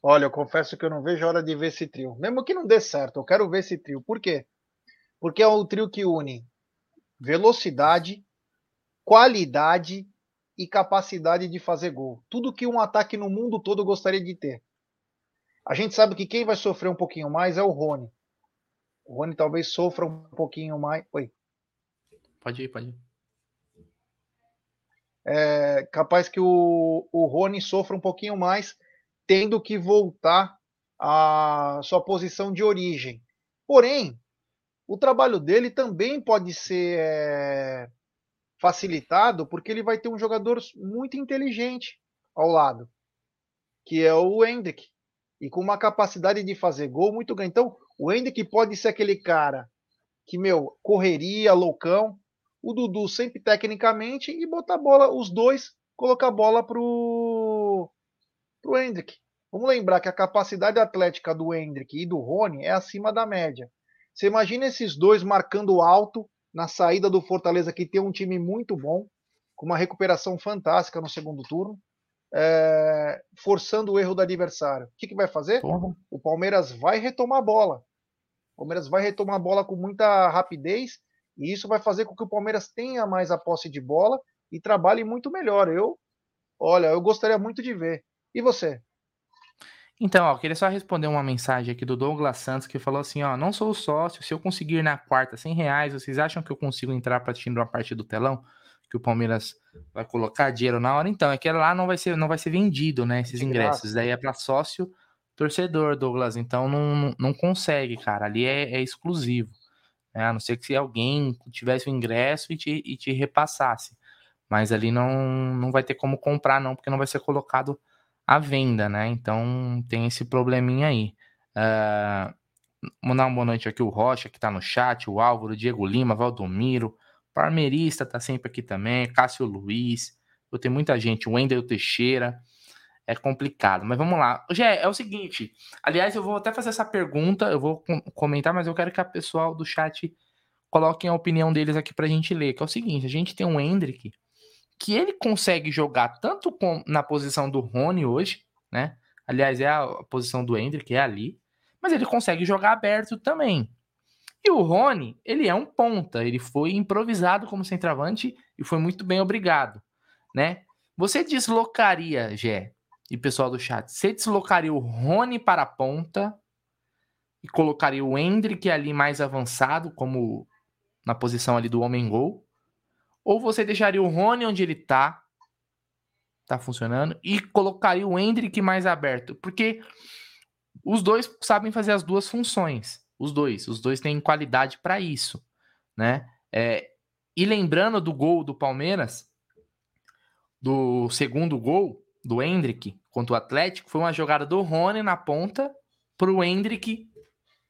Olha, eu confesso que eu não vejo a hora de ver esse trio. Mesmo que não dê certo, eu quero ver esse trio. Por quê? Porque é o trio que une velocidade, qualidade e capacidade de fazer gol. Tudo que um ataque no mundo todo gostaria de ter. A gente sabe que quem vai sofrer um pouquinho mais é o Rony. O Rony talvez sofra um pouquinho mais. Oi. Pode ir, pode ir. É capaz que o, o Rony sofra um pouquinho mais, tendo que voltar à sua posição de origem. Porém, o trabalho dele também pode ser é, facilitado porque ele vai ter um jogador muito inteligente ao lado, que é o Hendrick, e com uma capacidade de fazer gol muito grande. Então, o Hendrick pode ser aquele cara que, meu, correria, loucão, o Dudu sempre tecnicamente e botar a bola, os dois, colocar a bola pro, pro Hendrick. Vamos lembrar que a capacidade atlética do Hendrick e do Rony é acima da média. Você imagina esses dois marcando alto, na saída do Fortaleza, que tem um time muito bom, com uma recuperação fantástica no segundo turno, é, forçando o erro do adversário. O que, que vai fazer? Porra. O Palmeiras vai retomar a bola. O Palmeiras vai retomar a bola com muita rapidez e isso vai fazer com que o Palmeiras tenha mais a posse de bola e trabalhe muito melhor. Eu, olha, eu gostaria muito de ver. E você? Então, ó, queria só responder uma mensagem aqui do Douglas Santos que falou assim, ó, não sou sócio, se eu conseguir na quarta 100 reais, vocês acham que eu consigo entrar para assistir uma parte do telão? que o Palmeiras vai colocar dinheiro na hora, então é que lá não vai ser, não vai ser vendido, né? Esses ingressos. Daí é para sócio torcedor, Douglas. Então não, não consegue, cara. Ali é, é exclusivo. Né? A não ser que se alguém tivesse o ingresso e te, e te repassasse. Mas ali não, não vai ter como comprar, não, porque não vai ser colocado à venda, né? Então tem esse probleminha aí. Uh, mandar uma boa noite aqui o Rocha, que tá no chat, o Álvaro, o Diego Lima, Valdomiro, Parmerista tá sempre aqui também, Cássio Luiz, eu tenho muita gente, o Wendel Teixeira, é complicado, mas vamos lá. Gé, é o seguinte, aliás, eu vou até fazer essa pergunta, eu vou comentar, mas eu quero que a pessoal do chat coloquem a opinião deles aqui pra gente ler, que é o seguinte, a gente tem um Hendrick, que ele consegue jogar tanto com, na posição do Rony hoje, né, aliás, é a posição do Hendrick, é ali, mas ele consegue jogar aberto também. E o Rony, ele é um ponta, ele foi improvisado como centroavante e foi muito bem obrigado, né? Você deslocaria, Gé, e pessoal do chat, você deslocaria o Rony para a ponta e colocaria o Hendrick ali mais avançado, como na posição ali do homem gol? Ou você deixaria o Rony onde ele tá, tá funcionando, e colocaria o Hendrick mais aberto? Porque os dois sabem fazer as duas funções. Os dois. Os dois têm qualidade para isso, né? É, e lembrando do gol do Palmeiras, do segundo gol do Hendrick contra o Atlético, foi uma jogada do Rony na ponta para o Hendrick,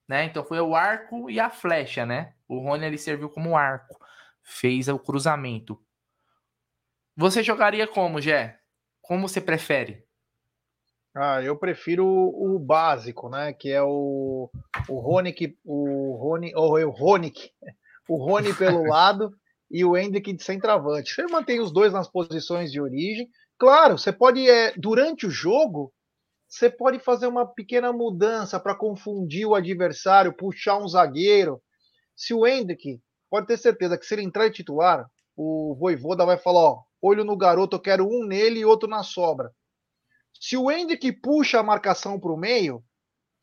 né? Então foi o arco e a flecha, né? O Rony ele serviu como arco, fez o cruzamento. Você jogaria como, Jé? Como você prefere? Ah, eu prefiro o, básico, né? Que é o, o Rony, o Rony, ou o Rony, o Rony pelo <laughs> lado e o Hendrick de centroavante. Você mantém os dois nas posições de origem. Claro, você pode, é, durante o jogo, você pode fazer uma pequena mudança para confundir o adversário, puxar um zagueiro. Se o Hendrick, pode ter certeza que se ele entrar em titular, o Voivoda vai falar: ó, olho no garoto, eu quero um nele e outro na sobra. Se o Hendrick puxa a marcação para o meio,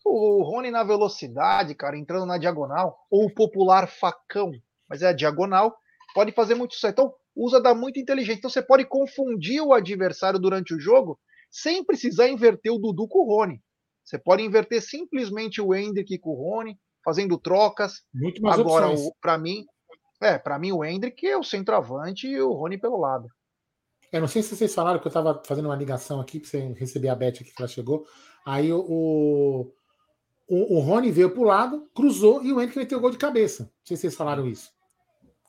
o Rony na velocidade, cara, entrando na diagonal, ou o popular facão, mas é a diagonal, pode fazer muito sucesso. Então, usa da muito inteligente. Então, você pode confundir o adversário durante o jogo sem precisar inverter o Dudu com o Rony. Você pode inverter simplesmente o Hendrick com o Rony, fazendo trocas. Muito mais Agora, para mim, é, para mim o Hendrick é o centroavante e o Rony pelo lado. Eu não sei se vocês falaram que eu estava fazendo uma ligação aqui para você receber a Beth aqui que ela chegou. Aí o, o, o Rony veio para o lado, cruzou e o Henrique meteu o gol de cabeça. Não sei se vocês falaram isso.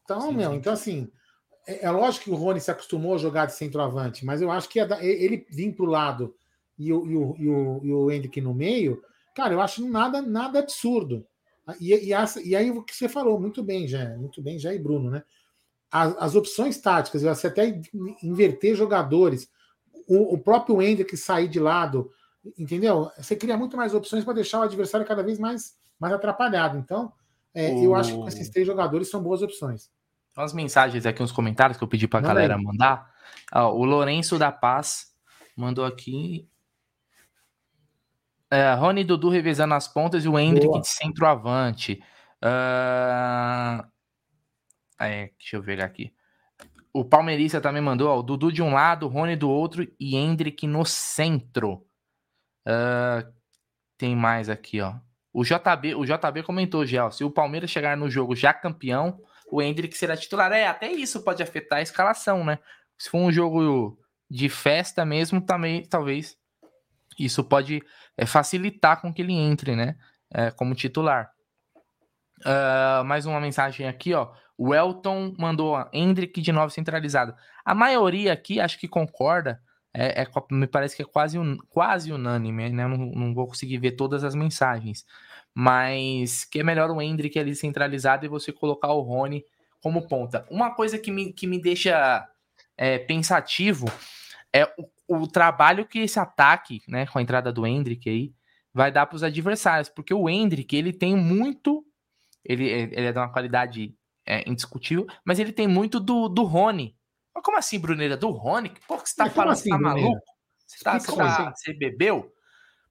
Então, sim, meu, sim. então assim, é, é, lógico que o Rony se acostumou a jogar de centroavante, mas eu acho que ele vir para o lado e o, e, o, e, o, e o Henrique no meio, cara, eu acho nada, nada absurdo. E, e, essa, e aí o que você falou, muito bem, já, muito bem, já e Bruno, né? as, as opções táticas, você até inverter jogadores, o, o próprio Hendrick sair de lado, entendeu? Você cria muito mais opções para deixar o adversário cada vez mais, mais atrapalhado. Então, é, o... eu acho que esses três jogadores são boas opções. Umas mensagens aqui, uns comentários que eu pedi para a galera mandar. Ah, o Lourenço da Paz mandou aqui. É, Rony e Dudu revezando as pontas e o Hendrick Boa. de centroavante. Uh, é, deixa eu ver aqui. O Palmeirista também mandou, ó, o Dudu de um lado, o Rony do outro e Hendrick no centro. Uh, tem mais aqui, ó. O JB, o JB comentou já, ó, se o Palmeiras chegar no jogo já campeão, o Hendrick será titular. É, até isso pode afetar a escalação, né? Se for um jogo de festa mesmo, também, talvez isso pode é, facilitar com que ele entre, né? É, como titular. Uh, mais uma mensagem aqui, ó. O Elton mandou Hendrick de novo centralizado. A maioria aqui acho que concorda. É, é me parece que é quase, quase unânime, né? Não, não vou conseguir ver todas as mensagens. Mas que é melhor o Hendrick ali centralizado e você colocar o Rony como ponta. Uma coisa que me, que me deixa é, pensativo é o, o, trabalho que esse ataque, né, com a entrada do Hendrick aí, vai dar para os adversários. Porque o Hendrick, ele tem muito. Ele, ele é de uma qualidade é indiscutível, mas ele tem muito do, do Rony. Mas como assim, Bruneira? Do Rony? Pô, que você tá falando? Assim, você tá maluco? Você, tá, você, tá, você bebeu?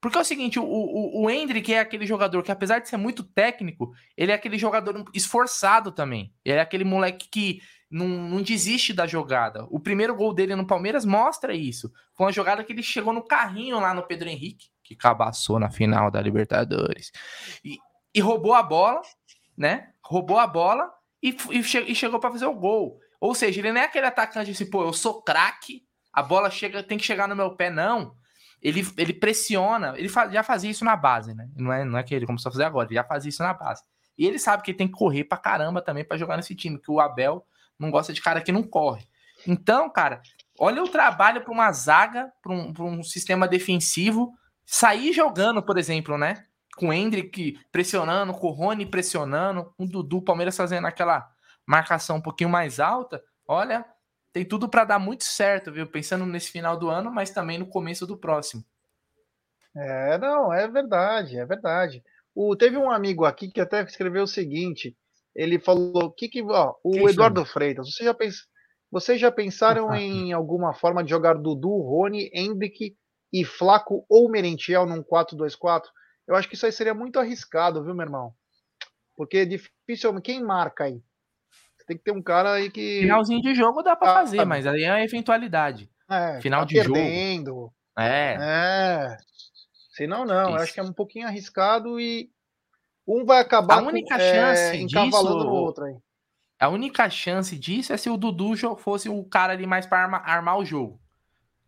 Porque é o seguinte, o, o, o Hendrick é aquele jogador que, apesar de ser muito técnico, ele é aquele jogador esforçado também. Ele é aquele moleque que não, não desiste da jogada. O primeiro gol dele no Palmeiras mostra isso. Foi uma jogada que ele chegou no carrinho lá no Pedro Henrique, que cabaçou na final da Libertadores. E, e roubou a bola, né? Roubou a bola e, e, che e chegou para fazer o gol. Ou seja, ele não é aquele atacante assim, pô, eu sou craque, a bola chega, tem que chegar no meu pé, não ele, ele pressiona, ele já fazia isso na base, né? Não é, não é que ele começou a fazer agora, ele já fazia isso na base. E ele sabe que ele tem que correr pra caramba também para jogar nesse time, que o Abel não gosta de cara que não corre. Então, cara, olha o trabalho para uma zaga, para um, um sistema defensivo, sair jogando, por exemplo, né? Com o Hendrick pressionando, com o Rony pressionando, o Dudu, Palmeiras fazendo aquela marcação um pouquinho mais alta. Olha, tem tudo para dar muito certo, viu? Pensando nesse final do ano, mas também no começo do próximo. É, não, é verdade, é verdade. O, teve um amigo aqui que até escreveu o seguinte: ele falou que, que ó, o Quem Eduardo chama? Freitas, você já, pens, vocês já pensaram em alguma forma de jogar Dudu, Rony, Hendrick e Flaco ou Merentiel num 4-2-4? Eu acho que isso aí seria muito arriscado, viu, meu irmão? Porque é difícil. Quem marca aí? Tem que ter um cara aí que. Finalzinho de jogo dá para ah, fazer, tá. mas aí é uma eventualidade. É, Final tá de perdendo. jogo. É. É. Senão, não. Isso. Eu acho que é um pouquinho arriscado e um vai acabar a única com, é, chance é, encavalando disso, no outro aí. A única chance disso é se o Dudu fosse o cara ali mais para armar, armar o jogo.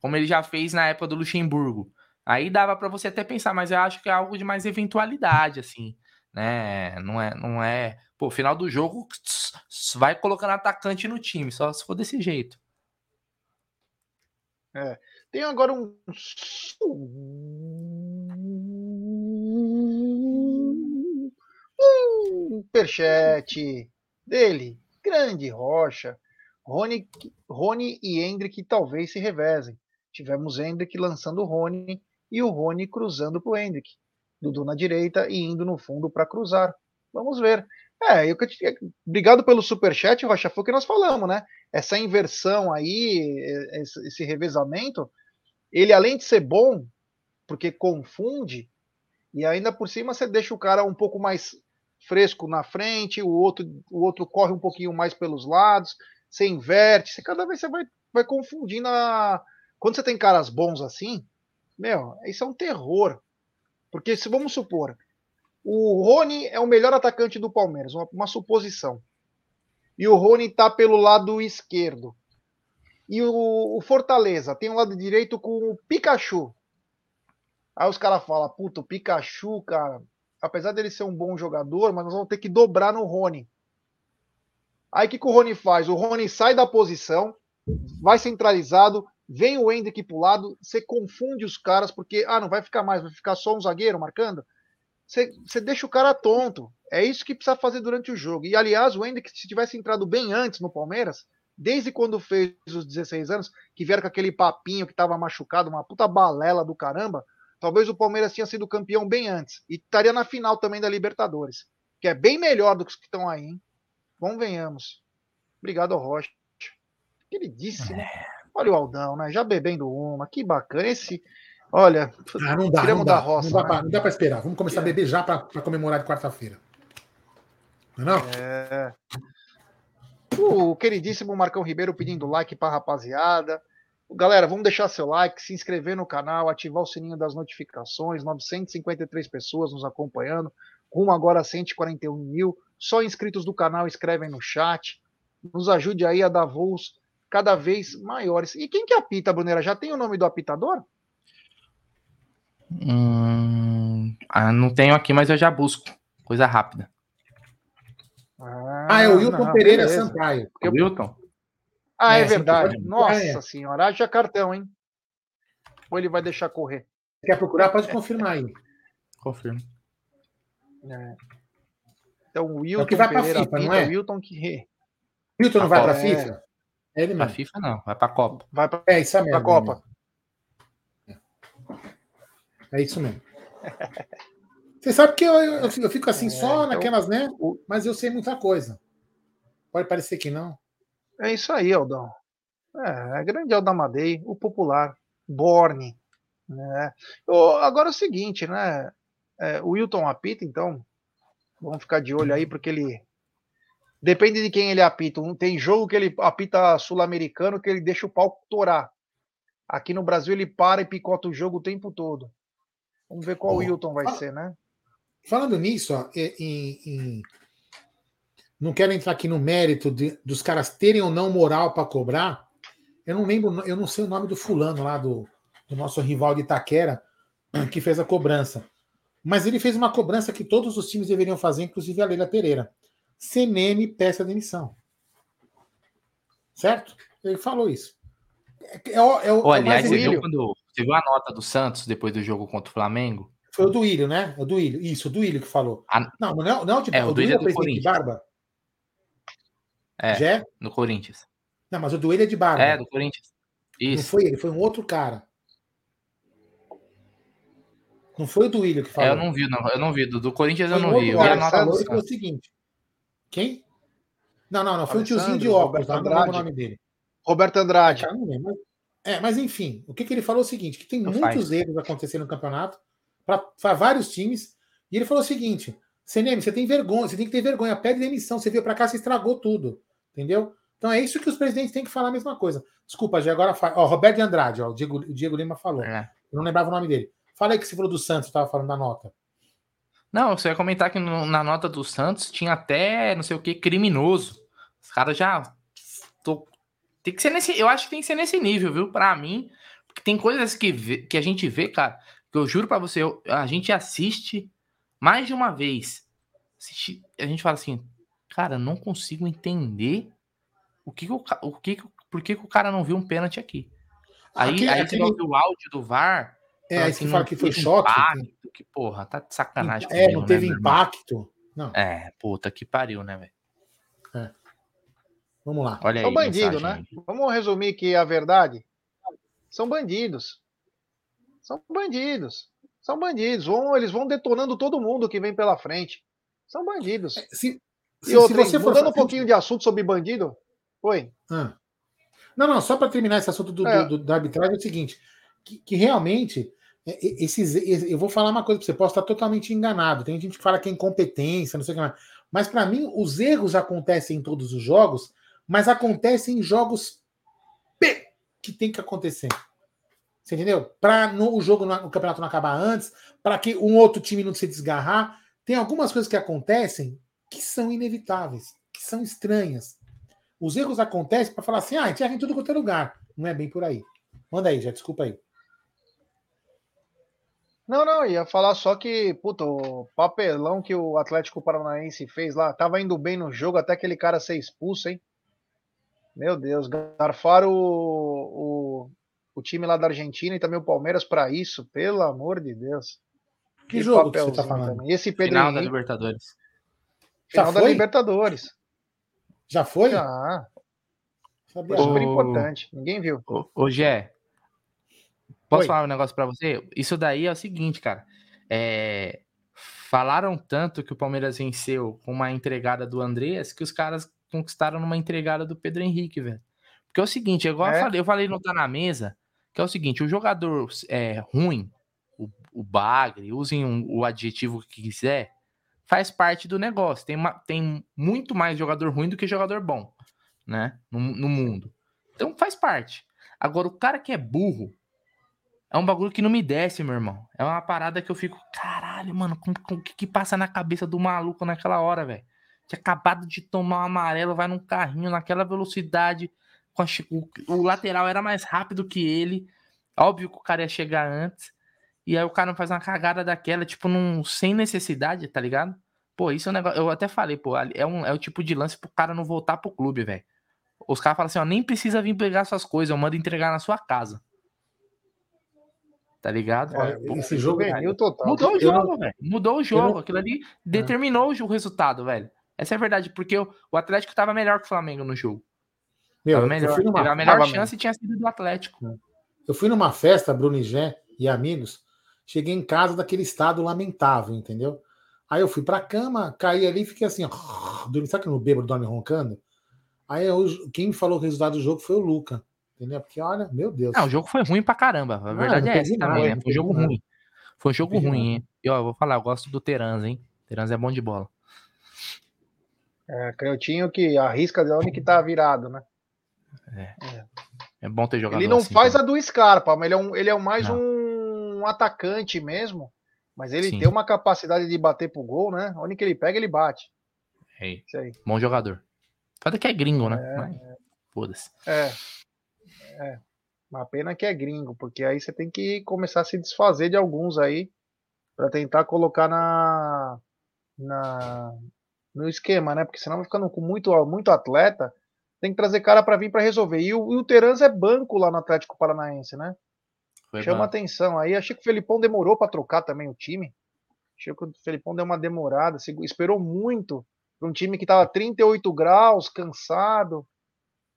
Como ele já fez na época do Luxemburgo. Aí dava para você até pensar, mas eu acho que é algo de mais eventualidade, assim né? Não é, não é. Pô, final do jogo vai colocando atacante no time, só se for desse jeito. É. Tem agora um superchat dele, grande Rocha. Rony, Rony e Hendrick talvez se revezem. Tivemos Hendrick lançando o Rony e o Rony cruzando para o Hendrick. Dudu na direita e indo no fundo para cruzar. Vamos ver. É, eu obrigado pelo superchat, Rocha, foi o que nós falamos, né? Essa inversão aí, esse revezamento, ele além de ser bom, porque confunde, e ainda por cima você deixa o cara um pouco mais fresco na frente, o outro, o outro corre um pouquinho mais pelos lados, você inverte, você, cada vez você vai, vai confundindo a. Quando você tem caras bons assim, meu, isso é um terror. Porque se vamos supor, o Rony é o melhor atacante do Palmeiras, uma, uma suposição. E o Rony está pelo lado esquerdo. E o, o, Fortaleza tem um lado direito com o Pikachu. Aí os caras falam, puta, o Pikachu, cara, apesar dele ser um bom jogador, mas nós vamos ter que dobrar no Rony. Aí o que, que o Rony faz? O Rony sai da posição, vai centralizado, vem o Hendrick pro lado, você confunde os caras, porque, ah, não vai ficar mais, vai ficar só um zagueiro marcando. Você, você deixa o cara tonto. É isso que precisa fazer durante o jogo. E, aliás, o Hendrick, se tivesse entrado bem antes no Palmeiras, desde quando fez os 16 anos, que vieram com aquele papinho que estava machucado, uma puta balela do caramba, talvez o Palmeiras tinha sido campeão bem antes. E estaria na final também da Libertadores. Que é bem melhor do que os que estão aí, hein? Convenhamos. Obrigado, Rocha. Queridíssimo. É. Olha o Aldão, né? Já bebendo uma, que bacana. Esse, olha, ah, não dá, não dá, roça, não, dá né? não dá pra esperar. Vamos começar a beber já para comemorar de quarta-feira. Não é não? É. O queridíssimo Marcão Ribeiro pedindo like para rapaziada. Galera, vamos deixar seu like, se inscrever no canal, ativar o sininho das notificações. 953 pessoas nos acompanhando, rumo agora a 141 mil. Só inscritos do canal escrevem no chat. Nos ajude aí a dar voos cada vez maiores. E quem que apita, Brunera? Já tem o nome do apitador? Hum, ah, não tenho aqui, mas eu já busco. Coisa rápida. Ah, ah é o Wilton não, Pereira beleza. Sampaio. O Wilton? Ah, é, é verdade. Nossa é. senhora, haja cartão, hein? Ou ele vai deixar correr? Quer procurar? Pode confirmar aí. Confirmo. É. Então, o Wilton é que vai Pereira FIFA, não é? Wilton que... Wilton não vai para a FIFA? É ele mesmo. Pra FIFA não, vai pra Copa. Vai pra, é isso mesmo. Pra Copa. É isso mesmo. Você sabe que eu, eu, eu fico assim é, só então, naquelas, né? Mas eu sei muita coisa. Pode parecer que não. É isso aí, Aldão. É, é grande Aldamadei, o popular, Borne. É. Oh, agora é o seguinte, né? É, o Wilton apita, então vamos ficar de olho aí, porque ele depende de quem ele apita. Tem jogo que ele apita sul-americano que ele deixa o pau torar. Aqui no Brasil ele para e picota o jogo o tempo todo. Vamos ver qual oh, Wilton vai ser, né? Falando nisso, ó, em, em... não quero entrar aqui no mérito de, dos caras terem ou não moral para cobrar. Eu não lembro, eu não sei o nome do fulano lá do, do nosso rival de Itaquera <clears throat> que fez a cobrança. Mas ele fez uma cobrança que todos os times deveriam fazer, inclusive a Leila Pereira. CNM peça demissão. Certo? Ele falou isso. É, é, é, é, Olha, aliás, você viu, quando, você viu a nota do Santos depois do jogo contra o Flamengo? Foi o do Ilho, né? O do Ilho. Isso, o do Ilho que falou. A... Não, não, é, não é, o, o do Ilho é do Corinthians. Barba. É, Já? no Corinthians. Não, mas o do Ilho é de Barba. É, do Corinthians. Isso. Não foi ele, foi um outro cara. Não foi o do Willian que falou. É, eu não vi, não. Eu não vi. Do, do Corinthians foi eu não vi. Eu vi a nota falou foi o seguinte. Quem? Não, não, não. Foi o tiozinho de óculos, não lembro o nome dele. Roberto Andrade. É, mas enfim, o que, que ele falou é o seguinte: que tem não muitos faz. erros acontecendo no campeonato para vários times. E ele falou o seguinte: CNM, você tem vergonha, você tem que ter vergonha, pede demissão. Você veio para cá, você estragou tudo. Entendeu? Então é isso que os presidentes têm que falar a mesma coisa. Desculpa, já agora fala. Ó, Roberto de Andrade, ó, o, Diego, o Diego Lima falou. É. Eu não lembrava o nome dele. Fala aí que você falou do Santos, estava falando da nota. Não, você ia comentar que no, na nota do Santos tinha até não sei o que criminoso. Os caras já. Tem que ser nesse. Eu acho que tem que ser nesse nível, viu? Para mim. Porque tem coisas que, vê, que a gente vê, cara, que eu juro para você, eu, a gente assiste mais de uma vez. A gente fala assim, cara, não consigo entender o que, que o, o que, por que, que o cara não viu um pênalti aqui. Aí, aqui, aí aqui... você ouve o áudio do VAR, é, aí assim, você fala que foi choque. Impacto, que porra, tá de sacanagem. É, não teve né, impacto. Não. É, puta que pariu, né, velho? É. Vamos lá. Olha São bandidos, né? Vamos resumir que a verdade. São bandidos. São bandidos. São bandidos. Vão, eles vão detonando todo mundo que vem pela frente. São bandidos. É, se, e se, outra, se você mudando for... um pouquinho de assunto sobre bandido. Oi. Ah. Não, não, só para terminar esse assunto do, é. do, do, da arbitragem é o seguinte: que, que realmente é, esses, eu vou falar uma coisa para você, posso estar totalmente enganado. Tem gente que fala que é incompetência, não sei o que mais. Mas para mim, os erros acontecem em todos os jogos, mas acontecem em jogos que tem que acontecer. Você entendeu? Para o jogo no, campeonato não acabar antes, para que um outro time não se desgarrar, tem algumas coisas que acontecem que são inevitáveis, que são estranhas. Os erros acontecem para falar assim, ah, a gente erra em tudo quanto é lugar. Não é bem por aí. Manda aí, já desculpa aí. Não, não, ia falar só que, o papelão que o Atlético Paranaense fez lá, tava indo bem no jogo até aquele cara ser expulso, hein? Meu Deus, garfaram o, o, o time lá da Argentina e também o Palmeiras para isso, pelo amor de Deus. Que, que jogo que você tá falando? E esse Pedro Final Henrique, da Libertadores. Final da Libertadores. Já foi? Já. Sabia. Foi super importante. Ninguém viu. Ô, ô Gé, Posso Oi. falar um negócio para você? Isso daí é o seguinte, cara. É... Falaram tanto que o Palmeiras venceu com uma entregada do Andreas que os caras conquistaram numa entregada do Pedro Henrique, velho. Porque é o seguinte, igual é? eu falei, eu falei não tá na mesa, que é o seguinte, o jogador é, ruim, o, o bagre, usem um, o adjetivo que quiser, faz parte do negócio. Tem, uma, tem muito mais jogador ruim do que jogador bom, né? No, no mundo. Então faz parte. Agora, o cara que é burro, é um bagulho que não me desce, meu irmão. É uma parada que eu fico, caralho, mano, o que, que passa na cabeça do maluco naquela hora, velho? Tinha acabado de tomar um amarelo, vai num carrinho naquela velocidade. O, o, lateral era mais rápido que ele. Óbvio que o cara ia chegar antes. E aí o cara faz uma cagada daquela, tipo, num, sem necessidade, tá ligado? Pô, isso é um negócio. Eu até falei, pô, é, um, é o tipo de lance pro cara não voltar pro clube, velho. Os caras falam assim, ó, nem precisa vir pegar suas coisas, eu mando entregar na sua casa. Tá ligado? É, esse jogo é total. Mudou o jogo, velho. Mudou o jogo. Aquilo ali é. determinou o resultado, velho. Essa é a verdade, porque o, o Atlético tava melhor que o Flamengo no jogo. Meu, tava melhor. Numa... A melhor chance tinha sido do Atlético. É. Eu fui numa festa, Bruno e Gé e amigos. Cheguei em casa daquele estado lamentável, entendeu? Aí eu fui pra cama, caí ali e fiquei assim, ó, dormi, sabe que no bêbado dorme roncando? Aí eu, quem me falou o resultado do jogo foi o Luca. Entendeu? Porque, olha, meu Deus. Não, o jogo foi ruim pra caramba. A verdade é essa também, né? Foi um jogo ruim. Foi um jogo ruim, hein? E ó, eu vou falar, eu gosto do Terans, hein? Terans é bom de bola. É, Canhotinho que arrisca de onde que tá virado, né? É. é. é bom ter jogado Ele não assim, faz também. a do Scarpa, mas ele é, um, ele é mais um atacante mesmo. Mas ele Sim. tem uma capacidade de bater pro gol, né? Onde que ele pega, ele bate. É. Bom jogador. Foda que é gringo, né? É, Foda-se. É. É. Uma pena que é gringo, porque aí você tem que começar a se desfazer de alguns aí para tentar colocar na, na no esquema, né? Porque senão vai ficando com muito, muito atleta, tem que trazer cara para vir para resolver. E o, e o Terans é banco lá no Atlético Paranaense, né? Foi Chama bom. atenção. Aí achei que o Felipão demorou para trocar também o time. Achei que o Felipão deu uma demorada, esperou muito para um time que estava 38 graus, cansado.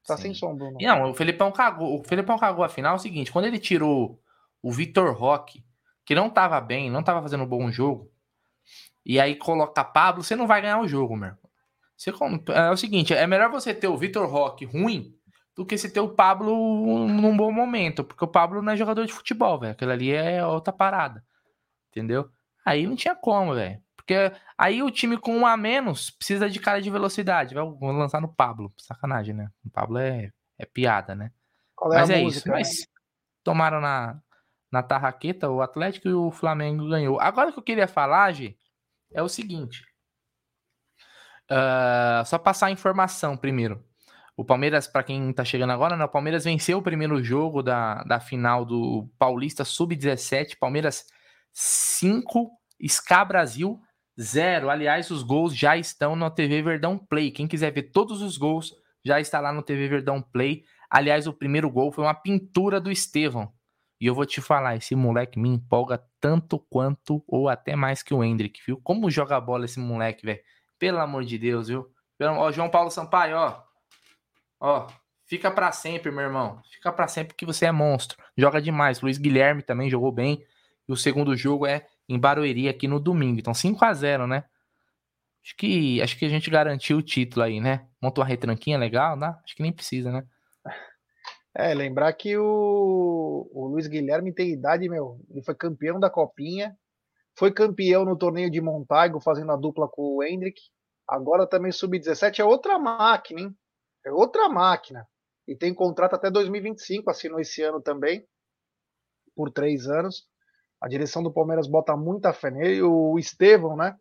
Tá Sim. sem som, Bruno. Não, o Felipão cagou. O Felipão cagou a final. É o seguinte: quando ele tirou o Vitor Roque, que não tava bem, não tava fazendo um bom jogo, e aí coloca Pablo, você não vai ganhar o jogo, meu. Você, é o seguinte: é melhor você ter o Vitor Roque ruim do que você ter o Pablo num bom momento, porque o Pablo não é jogador de futebol, velho. Aquilo ali é outra parada. Entendeu? Aí não tinha como, velho. Porque aí o time com um a menos precisa de cara de velocidade. Vai lançar no Pablo. Sacanagem, né? O Pablo é, é piada, né? Qual é Mas é música, isso. Mas tomaram na, na tarraqueta o Atlético e o Flamengo ganhou. Agora que eu queria falar, Gi, é o seguinte. Uh, só passar a informação primeiro. O Palmeiras, para quem tá chegando agora, né, o Palmeiras venceu o primeiro jogo da, da final do Paulista Sub-17. Palmeiras 5, SCA Brasil Zero. Aliás, os gols já estão no TV Verdão Play. Quem quiser ver todos os gols, já está lá no TV Verdão Play. Aliás, o primeiro gol foi uma pintura do Estevão. E eu vou te falar, esse moleque me empolga tanto quanto ou até mais que o Hendrick, viu? Como joga bola esse moleque, velho. Pelo amor de Deus, viu? Ó, João Paulo Sampaio, ó. Ó, fica para sempre, meu irmão. Fica para sempre que você é monstro. Joga demais. Luiz Guilherme também jogou bem. E o segundo jogo é em Barueri aqui no domingo. Então 5 a 0 né? Acho que, acho que a gente garantiu o título aí, né? Montou uma retranquinha legal, né? Acho que nem precisa, né? É, lembrar que o, o Luiz Guilherme tem idade, meu. Ele foi campeão da Copinha, foi campeão no torneio de Montago, fazendo a dupla com o Hendrick. Agora também sub-17 é outra máquina, hein? É outra máquina. E tem contrato até 2025, assinou esse ano também, por três anos. A direção do Palmeiras bota muita fé nele. O Estevão, né?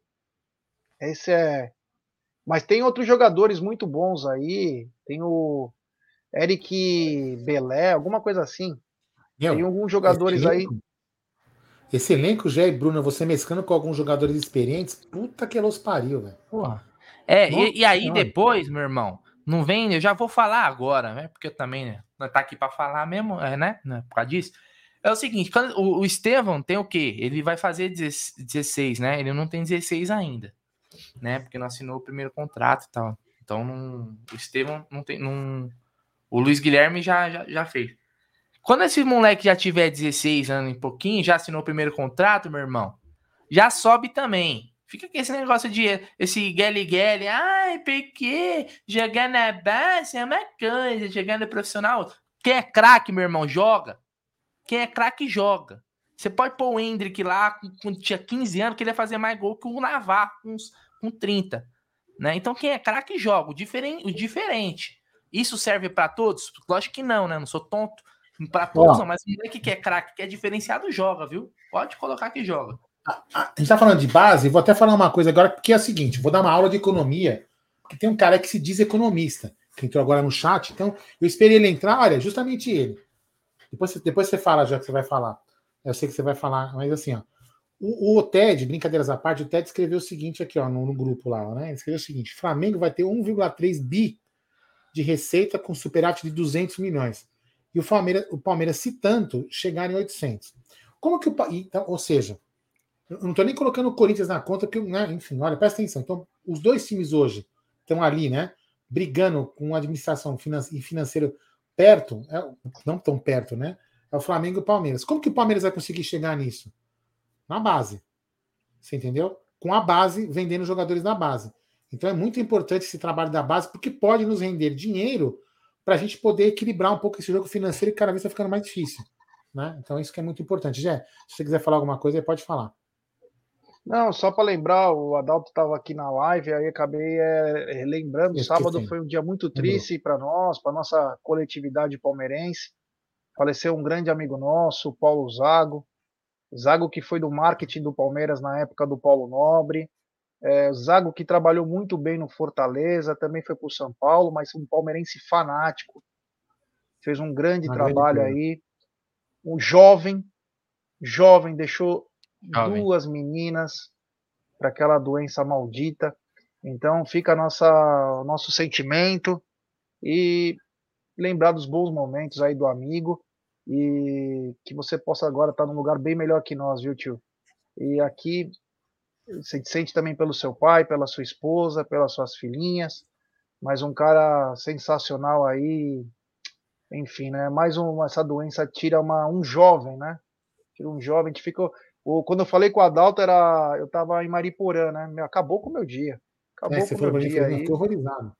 Esse é. Mas tem outros jogadores muito bons aí. Tem o Eric Belé, alguma coisa assim. Meu, tem alguns jogadores esse elenco, aí. Esse elenco, já é Bruno, você mescando com alguns jogadores experientes, puta que los pariu, velho. É, e, e, aí senhora. depois, meu irmão, não vem, eu já vou falar agora, né? Porque eu também, né? Não tá aqui para falar mesmo, é, né? Por causa disso. É o seguinte, quando, o, o Estevão tem o quê? Ele vai fazer 16, né? Ele não tem 16 ainda, né? Porque não assinou o primeiro contrato e tal. Então, não, o Estevão não tem. Não, o Luiz Guilherme já, já, já fez. Quando esse moleque já tiver 16 anos e pouquinho, já assinou o primeiro contrato, meu irmão, já sobe também. Fica com esse negócio de esse Gelly, ai, porque jogar na base é uma coisa, jogar no profissional. Quem é craque, meu irmão, joga. Quem é craque joga. Você pode pôr o Hendrick lá, quando tinha 15 anos, que ele ia fazer mais gol que o Navarro com, com 30. Né? Então, quem é craque joga. O diferente, o diferente. Isso serve para todos? Lógico que não, né? Não sou tonto. Para todos, não, mas o moleque que é craque, que é diferenciado, joga, viu? Pode colocar que joga. A, a, gente tá falando de base, vou até falar uma coisa agora, porque é o seguinte: vou dar uma aula de economia, porque tem um cara que se diz economista, que entrou agora no chat, então eu esperei ele entrar, olha, justamente ele. Depois, depois você fala já que você vai falar. Eu sei que você vai falar, mas assim, ó. O, o Ted, brincadeiras à parte, o Ted escreveu o seguinte aqui, ó, no, no grupo lá, né? Ele escreveu o seguinte: Flamengo vai ter 1,3 bi de receita com superávit de 200 milhões. E o Palmeiras, o Palmeiras se tanto, chegar em 800. Como que o então, ou seja, eu não estou nem colocando o Corinthians na conta, porque, né, enfim, olha, presta atenção. Então, os dois times hoje estão ali, né, brigando com a administração financeira perto, é, não tão perto, né? É o Flamengo e o Palmeiras. Como que o Palmeiras vai conseguir chegar nisso? Na base. Você entendeu? Com a base, vendendo jogadores da base. Então é muito importante esse trabalho da base, porque pode nos render dinheiro para a gente poder equilibrar um pouco esse jogo financeiro que cada vez está ficando mais difícil. Né? Então, isso que é muito importante. Jé, se você quiser falar alguma coisa, pode falar. Não, só para lembrar, o Adalto estava aqui na live, aí acabei é, lembrando. Sábado foi um dia muito triste para nós, para nossa coletividade palmeirense. Faleceu um grande amigo nosso, Paulo Zago. Zago que foi do marketing do Palmeiras na época do Paulo Nobre. É, Zago que trabalhou muito bem no Fortaleza, também foi para o São Paulo, mas um palmeirense fanático. Fez um grande trabalho aí. Um jovem, jovem, deixou Jovem. duas meninas para aquela doença maldita. Então fica nossa nosso sentimento e lembrar dos bons momentos aí do amigo e que você possa agora estar num lugar bem melhor que nós, viu, tio? E aqui você sente também pelo seu pai, pela sua esposa, pelas suas filhinhas, mas um cara sensacional aí, enfim, né? Mais um, essa doença tira uma, um jovem, né? Tira um jovem que ficou o, quando eu falei com o Adalto, era, eu tava em Mariporã, né? Acabou com o meu dia. Acabou é, com o meu dia aí. Fiquei horrorizado.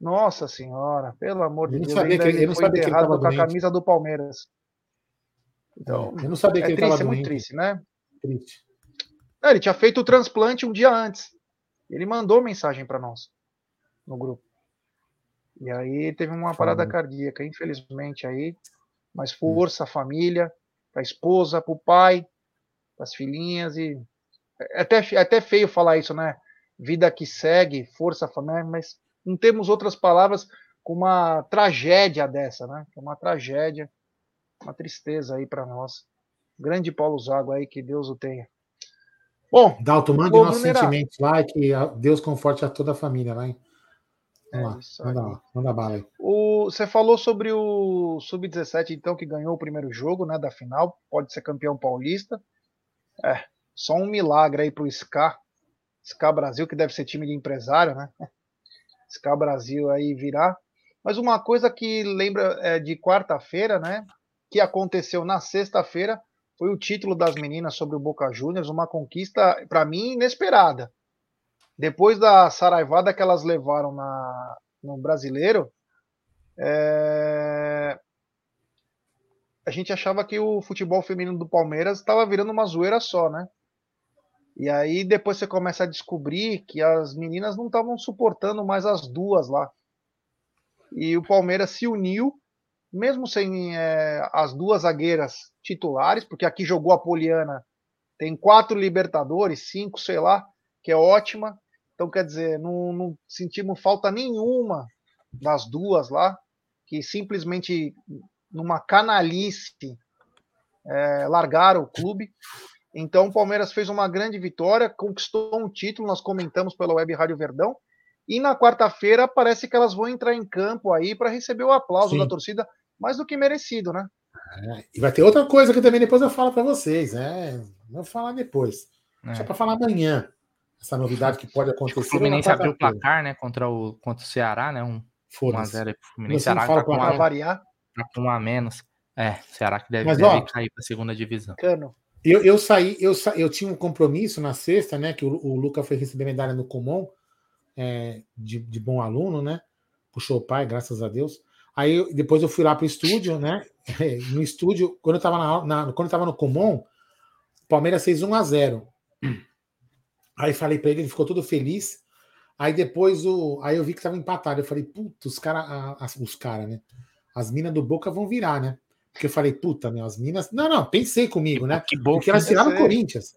Nossa senhora, pelo amor de Deus. Sabia que, ele não sabia que ele com a camisa do Palmeiras. Então, eu não sabia é que ele triste, é muito triste, né? Triste. É, ele tinha feito o transplante um dia antes. Ele mandou mensagem para nós no grupo. E aí teve uma parada cardíaca, infelizmente aí. Mas força, a família, a esposa, pro pai, as filhinhas e é até, é até feio falar isso, né? Vida que segue, força família, mas não temos outras palavras com uma tragédia dessa, né? É uma tragédia, uma tristeza aí para nós. Grande Paulo Zago aí, que Deus o tenha. Bom, Dalton, mande nossos sentimentos lá e que Deus conforte a toda a família lá, hein? Vamos é lá, manda, manda bala aí. O, você falou sobre o Sub-17, então, que ganhou o primeiro jogo né, da final, pode ser campeão paulista. É, só um milagre aí pro SCA. SCA Brasil, que deve ser time de empresário, né? <laughs> SCA Brasil aí virar. Mas uma coisa que lembra é, de quarta-feira, né? Que aconteceu na sexta-feira, foi o título das meninas sobre o Boca Juniors, uma conquista, para mim, inesperada. Depois da saraivada que elas levaram na, no brasileiro, é, a gente achava que o futebol feminino do Palmeiras estava virando uma zoeira só, né? E aí depois você começa a descobrir que as meninas não estavam suportando mais as duas lá. E o Palmeiras se uniu, mesmo sem é, as duas zagueiras titulares, porque aqui jogou a Poliana, tem quatro Libertadores, cinco, sei lá, que é ótima. Então, quer dizer, não, não sentimos falta nenhuma das duas lá, que simplesmente numa canalice, é, largaram o clube. Então o Palmeiras fez uma grande vitória, conquistou um título, nós comentamos pela Web Rádio Verdão. E na quarta-feira parece que elas vão entrar em campo aí para receber o aplauso Sim. da torcida, mais do que merecido, né? É, e vai ter outra coisa que também depois eu falo para vocês, né? Vou falar depois. É. Só para falar amanhã. Essa novidade que pode acontecer. O Fluminense abriu o placar, né? Contra o, contra o Ceará, né? Um 1x0 pro Fluminense. Ceará fala tá com a variar. Tá um a menos. É, Ceará que deve, Mas, deve ó, cair para a segunda divisão. Cano. Eu, eu saí, eu, sa, eu tinha um compromisso na sexta, né? Que o, o Luca foi receber medalha no Comum, é, de, de bom aluno, né? Puxou o pai, graças a Deus. Aí depois eu fui lá para o estúdio, né? <laughs> No estúdio, quando eu estava na, na, quando eu tava no Comum, Palmeiras fez 1 a 0 Aí falei para ele, ele ficou todo feliz. Aí depois o, aí eu vi que estava empatado. Eu falei, puta, os caras, os caras, né? as minas do Boca vão virar, né? Porque eu falei, puta, meu, as minas. Não, não, pensei comigo, né? Que bom Porque elas tiraram o Corinthians.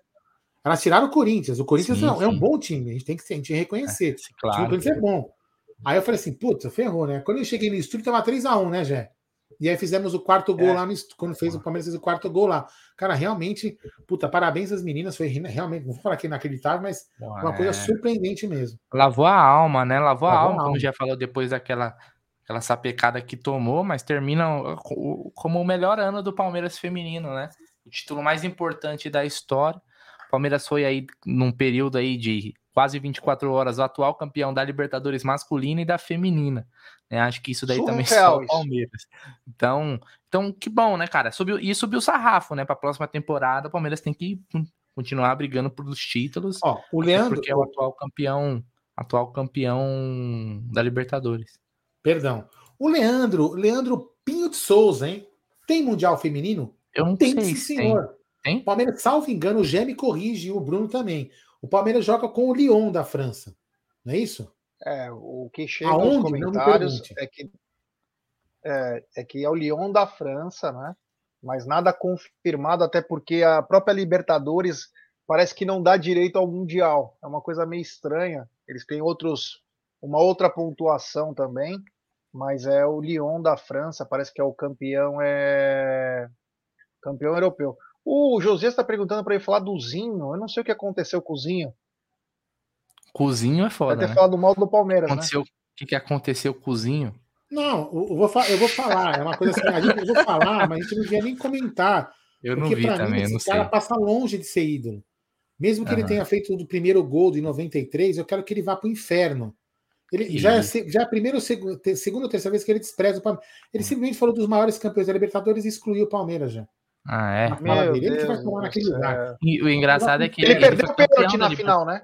Elas tiraram o Corinthians. O Corinthians sim, não, sim. é um bom time, a gente tem que, a gente reconhecer. É, claro, o Corinthians é bom. Aí eu falei assim, puta, ferrou, né? Quando eu cheguei no estúdio, tava 3x1, né, Jé? E aí fizemos o quarto gol é. lá no quando fez o Palmeiras fez o quarto gol lá. Cara, realmente, puta, parabéns às meninas, foi realmente, não vou falar que inacreditável, mas uma coisa surpreendente mesmo. Lavou a alma, né? Lavou, Lavou a, alma, a alma, como já falou depois daquela aquela sapecada que tomou, mas termina como o melhor ano do Palmeiras feminino, né? O título mais importante da história. O Palmeiras foi aí num período aí de quase 24 horas o atual campeão da Libertadores masculina e da feminina. Né? Acho que isso daí também só o Palmeiras. Então, então, que bom, né, cara? Subiu, e subiu o sarrafo, né? Para a próxima temporada, o Palmeiras tem que continuar brigando por os títulos. Ó, o Leandro, porque é o atual campeão, atual campeão da Libertadores. Perdão. O Leandro, Leandro Pinho de Souza, hein? Tem Mundial Feminino? Eu não Tem, sei sim, se senhor. Tem? O Palmeiras, salvo engano, o Gé me corrige e o Bruno também. O Palmeiras joga com o Lyon da França. Não é isso? É, o que chega Aonde? nos comentários é que é, é que é o Lyon da França, né? Mas nada confirmado, até porque a própria Libertadores parece que não dá direito ao Mundial. É uma coisa meio estranha. Eles têm outros, uma outra pontuação também, mas é o Lyon da França, parece que é o campeão é campeão europeu. O José está perguntando para ele falar do Zinho. Eu não sei o que aconteceu com o Zinho. Cozinho é Vai foda, ter né? falado mal do Palmeiras, né? Aconteceu, O que, que aconteceu com o Cozinho? Não, eu vou, eu vou falar. É uma coisa assim, a gente, eu vou falar, mas a gente não devia nem comentar. Eu não Porque vi pra também, mim, eu não esse cara sei. passa longe de ser ídolo. Mesmo que ele Aham. tenha feito o primeiro gol de 93, eu quero que ele vá para o inferno. Ele já é, já é a primeira ou seg- te- segunda ou terceira vez que ele despreza o Palmeiras. Ele simplesmente falou dos maiores campeões da Libertadores e excluiu o Palmeiras já. Ah, é? Ele vai tomar naquele lugar. E o engraçado é que Ele, ele, perdeu o pênalti na final, né?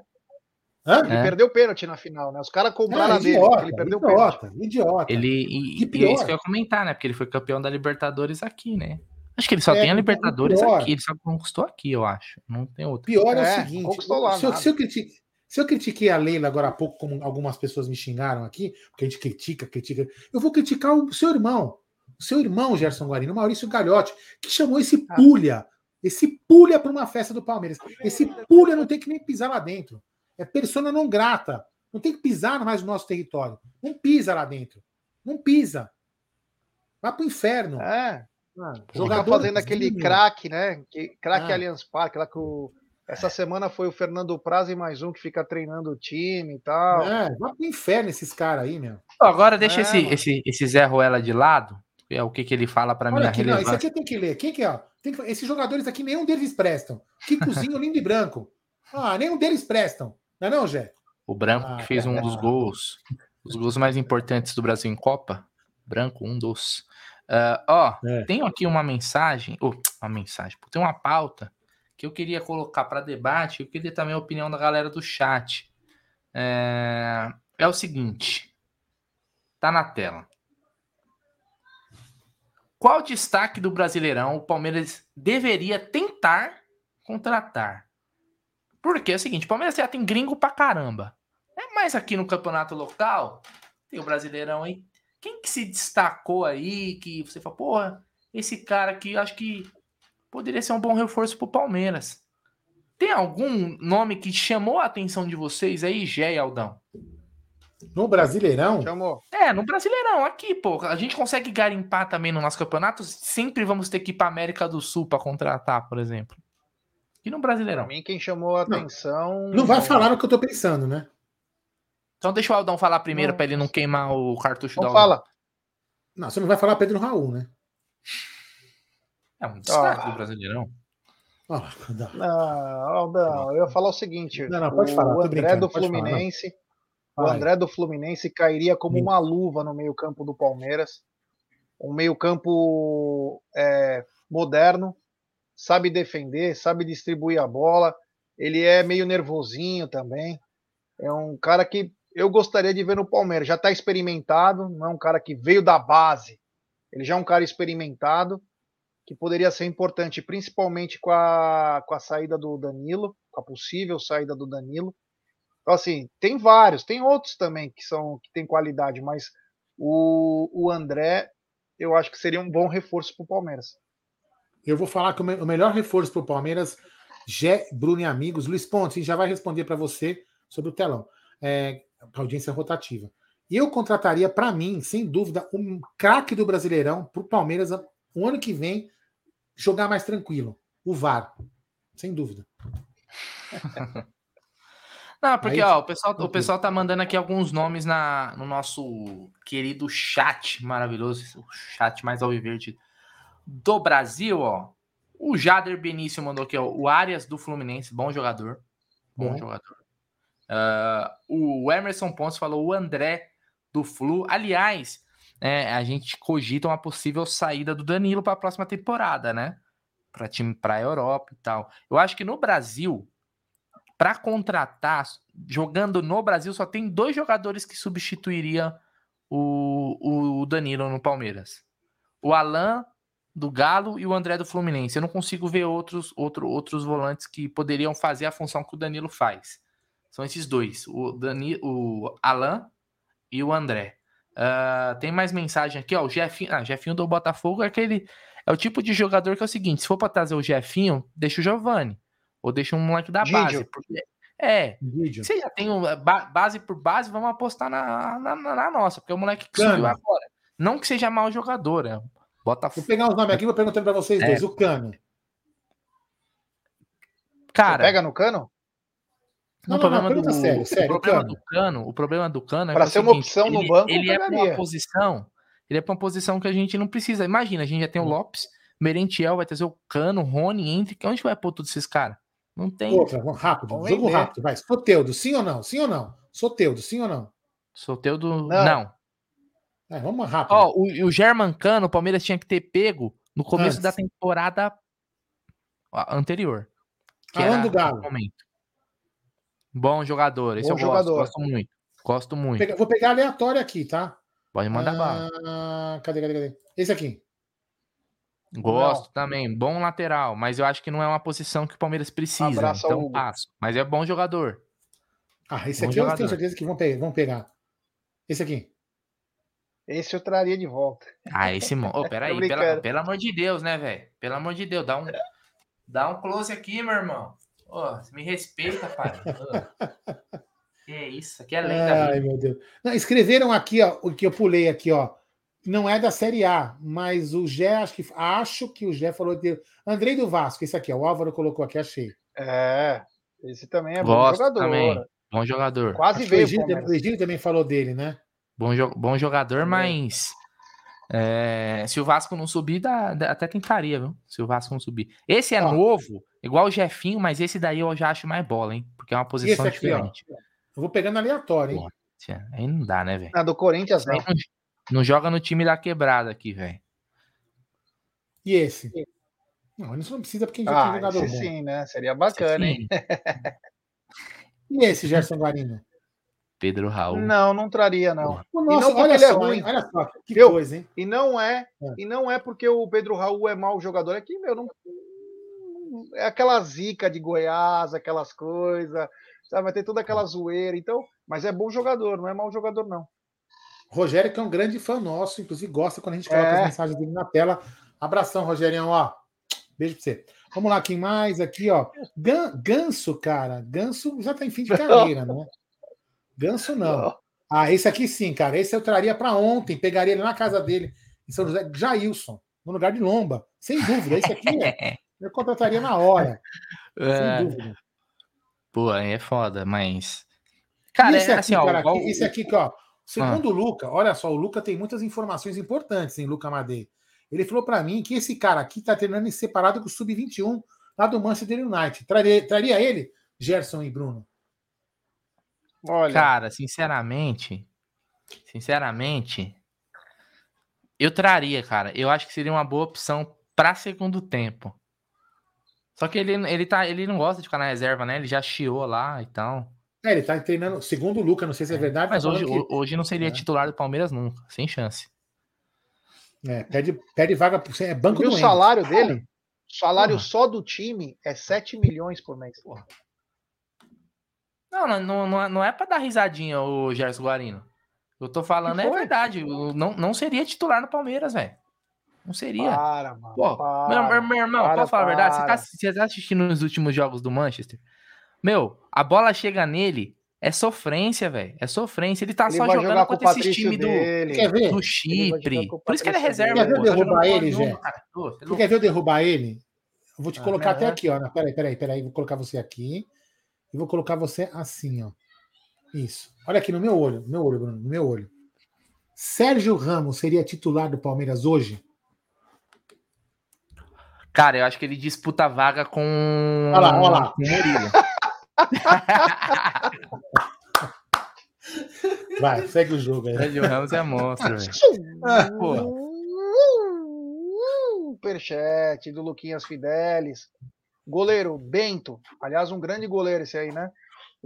Hã? Ele É. perdeu o pênalti na final, né? Os caras compraram É, a dele. idiota, Ele perdeu o pênalti. idiota, idiota. Ele, e, E e é isso que eu ia comentar, né? Porque ele foi campeão da Libertadores aqui, né? Acho que ele só É, tem a Libertadores pior. aqui, ele só conquistou aqui, eu acho. Não tem outro. Pior é, É, o seguinte: conquistou lá, se, eu, se, eu criti- se eu critiquei a Leila agora há pouco, como algumas pessoas me xingaram aqui, porque a gente critica, critica, eu vou criticar o seu irmão, o seu irmão, Gerson Guarino, o Maurício Galhotti, que chamou esse Ah. pulha, esse pulha para uma festa do Palmeiras. Esse pulha não tem que nem pisar lá dentro. É persona não grata. Não tem que pisar mais no nosso território. Não pisa lá dentro. Não pisa. Vai pro inferno. É, Ah, fica fazendo né? aquele craque, né? Que- Craque Ah. Allianz Parque, lá que o... Essa semana foi o Fernando Praz e mais um que fica treinando o time e tal. É, vai pro inferno esses caras aí, meu. Agora deixa É, esse, mano. esse, esse Zé Ruela de lado, é o que, que ele fala pra mim, Olha a aqui, não, isso aqui tem que ler. Quem que é? Tem que- Esses jogadores aqui, nenhum deles prestam. Kikozinho, <laughs> lindo e branco. Ah, nenhum deles prestam. Não é não, Jé? O Branco Ah, que fez um é. dos gols, os gols mais importantes do Brasil em Copa. Branco, um dos. Ah, ó, É. tenho aqui uma mensagem, ou uma mensagem, tem uma pauta que eu queria colocar para debate. Eu queria também a opinião da galera do chat. É, é o seguinte, tá na tela. Qual destaque do Brasileirão o Palmeiras deveria tentar contratar? Porque é o seguinte, o Palmeiras já tem gringo pra caramba. É mais aqui no campeonato local, tem o Brasileirão aí. Quem que se destacou aí, que você fala, porra, esse cara aqui, acho que poderia ser um bom reforço pro Palmeiras. Tem algum nome que chamou a atenção de vocês aí, Gé e Aldão? No Brasileirão, Chamou. É, no Brasileirão, aqui, pô. A gente consegue garimpar também no nosso campeonato. Sempre vamos ter que ir pra América do Sul pra contratar, por exemplo. E no Pra Brasileirão. mim, quem chamou a Não. atenção. não vai falar o que eu tô pensando, né? Então deixa o Aldão falar primeiro Não. pra ele não queimar o cartucho Não do Aldão. fala. Não, você não vai falar Pedro Raul, né? É um destaque Ah. do Brasileirão. Ah, não. Não, Aldão, eu ia falar o seguinte: Não, não, pode o falar, André do pode falar, não. Fluminense, o. André do Fluminense cairia como uma luva no meio-campo do Palmeiras. Um meio-campo é, moderno, sabe defender, sabe distribuir a bola. Ele é meio nervosinho também. É um cara que eu gostaria de ver no Palmeiras. Já está experimentado, não é um cara que veio da base. Ele já é um cara experimentado que poderia ser importante, principalmente com a, com a saída do Danilo, com a possível saída do Danilo. Então, assim, tem vários, tem outros também que são que tem qualidade, mas o, o André, eu acho que seria um bom reforço para o Palmeiras. Eu vou falar que o me- o melhor reforço para o Palmeiras, Gé, Bruno e amigos. Luiz Pontes, a gente já vai responder para você sobre o telão. É, audiência rotativa. E eu contrataria, para mim, sem dúvida, um craque do Brasileirão para o Palmeiras o ano que vem jogar mais tranquilo. O VAR. Sem dúvida. <laughs> Não, porque Aí, ó, o pessoal, o pessoal tá mandando aqui alguns nomes na, no nosso querido chat maravilhoso, o chat mais alviverde do Brasil, ó. O Jader Benício mandou aqui, ó, o Arias do Fluminense, bom jogador. Bom, Bom. jogador. Ah, o Emerson Pontes falou o André do Flu. Aliás, é, a gente cogita uma possível saída do Danilo para a próxima temporada, né? Para time para a Europa e tal. Eu acho que no Brasil, para contratar, jogando no Brasil, só tem dois jogadores que substituiriam o, o Danilo no Palmeiras. O Alan do Galo e o André do Fluminense. Eu não consigo ver outros, outro, outros volantes que poderiam fazer a função que o Danilo faz. São esses dois, o, Dani, o Alan e o André. Uh, tem mais mensagem aqui, ó. O Jefinho, ah, Jefinho do Botafogo é aquele. É o tipo de jogador que é o seguinte: se for para trazer o Jefinho, deixa o Giovani. Ou deixa um moleque da base. Porque, é. Você já tem um, base por base, vamos apostar na, na, na nossa, porque é o moleque que Cano. subiu agora. Não que seja mau jogador, é. Botafogo. Vou pegar os nomes aqui e vou perguntando para vocês é. dois. O Cano. Cara. Você pega no Cano? Não, o problema não, do, sério, sério, o problema cano. do cano, o problema do cano é para é ser uma opção ele, no banco, ele é para uma posição, ele é para uma posição que a gente não precisa. Imagina, a gente já tem o hum. Lopes, Merentiel vai trazer o Cano, Rony, entre, onde vai pôr todos esses caras? Não tem. Outra, rápido, Vamos jogo vender. rápido, vai. Soteudo, sim ou não? Sim ou não? Soteudo, sim ou não? Soteudo, não. não. É, vamos rápido. Ó, o, o German Cano, o Palmeiras tinha que ter pego no começo Antes. da temporada anterior. Que Alan do Galo. Momento. Bom jogador, esse Bom eu jogador. gosto, gosto muito. Gosto muito. Vou pegar aleatório aqui, tá? Pode mandar ah, bala. Cadê, cadê, cadê? Esse aqui. Gosto não. também. Bom lateral, mas eu acho que não é uma posição que o Palmeiras precisa. Então passo. Mas é bom jogador. Ah, esse bom aqui jogador. eu tenho certeza que vão pegar, vão pegar. Esse aqui. Esse eu traria de volta. Ah, esse. Oh, peraí, <laughs> pela, pelo amor de Deus, né, velho? Pelo amor de Deus, dá um, dá um close aqui, meu irmão. Oh, me respeita, pai. <laughs> Oh. que isso, aqui é lenda. Ai, meu Deus. Não, escreveram aqui, ó, o que eu pulei aqui, ó. Não é da Série A, mas o Gé, acho que, acho que o Gé falou de. Andrei do Vasco, esse aqui, ó, o Álvaro colocou aqui, achei. É, esse também é bom jogador. Também. Bom jogador. Quase acho veio. O Egílio, também falou dele, né? Bom, jo bom jogador, mas é, se o Vasco não subir, dá, dá, até tentaria, viu? Se o Vasco não subir. Esse é ó, novo, igual o Jefinho, mas esse daí eu já acho mais bola, hein? Porque é uma posição aqui, diferente. Ó, eu vou pegando aleatório, hein? Pô, aí não dá, né, velho? Ah, do Corinthians, não. Não. joga no time da quebrada aqui, velho. E esse? Não, isso não precisa porque a gente ah, já tem jogador esse bom. sim, né? Seria bacana, hein? <laughs> e esse, Gerson Guarino? Pedro Raul. Não, não traria, não. Nossa, e não olha ele é só, é ruim. olha só, que eu, coisa, hein? E não é, é, e não é porque o Pedro Raul é mau jogador. É que, meu, não. É aquela zica de Goiás, aquelas coisas. Sabe, vai ter toda aquela zoeira. Então, mas é bom jogador, não é mau jogador, não. Rogério, que é um grande fã nosso, inclusive gosta quando a gente coloca é. as mensagens dele na tela. Abração, Rogério, ó. Beijo pra você. Vamos lá, quem mais aqui, ó? Ganso, cara. Ganso já tá em fim de carreira, né? Ganso não. Ah, esse aqui sim, cara. Esse eu traria para ontem. Pegaria ele na casa dele, em São José. Jailson, no lugar de Lomba. Sem dúvida. Esse aqui é, <laughs> eu contrataria na hora. É. Sem dúvida. Pô, aí é foda, mas. Cara, esse é aqui, assim, cara, ó, esse aqui, ó. Segundo ah. o Luca, olha só, o Luca tem muitas informações importantes em Luca Madei. Ele falou para mim que esse cara aqui tá treinando em separado com o Sub-21 lá do Manchester United. Traria, traria ele, Gerson e Bruno? Olha. Cara, sinceramente, sinceramente, eu traria, cara. Eu acho que seria uma boa opção para segundo tempo. Só que ele, ele, tá, ele não gosta de ficar na reserva, né? Ele já chiou lá e tal. É, ele tá treinando, segundo o Luca, não sei se é, é verdade. Mas tá hoje, que... hoje não seria é. titular do Palmeiras nunca, sem chance. É, pede, pede vaga por é banco do o salário dele? O salário Porra. só do time é 7 milhões por mês. Porra. Não, não, não, não é para dar risadinha o Gerson Guarino. Eu tô falando é verdade. Não, não seria titular no Palmeiras, velho. Não seria. Para, mano. Pô, para, meu, meu, irmão, para, posso falar a verdade? Você tá, você tá assistindo os últimos jogos do Manchester? Meu, a bola chega nele, é sofrência, velho. É sofrência. Ele tá ele só jogando contra esses times do, do Chipre. Por isso que ele é reserva. Quer ver eu derrubar ele, Zé? Tu quer ver eu derrubar ele? Eu vou te ah, colocar até aqui, ó. Peraí, peraí, peraí. Vou colocar você aqui e vou colocar você assim, ó. Isso. Olha aqui no meu olho, no meu olho, Bruno, no meu olho. Sérgio Ramos seria titular do Palmeiras hoje? Cara, eu acho que ele disputa a vaga com. Olha lá, olha lá. Com o Murilo. <laughs> Vai, segue o jogo aí. Sérgio Ramos é monstro, velho. Superchat do Luquinhas Fidelis. Goleiro, Bento. Aliás, um grande goleiro esse aí, né?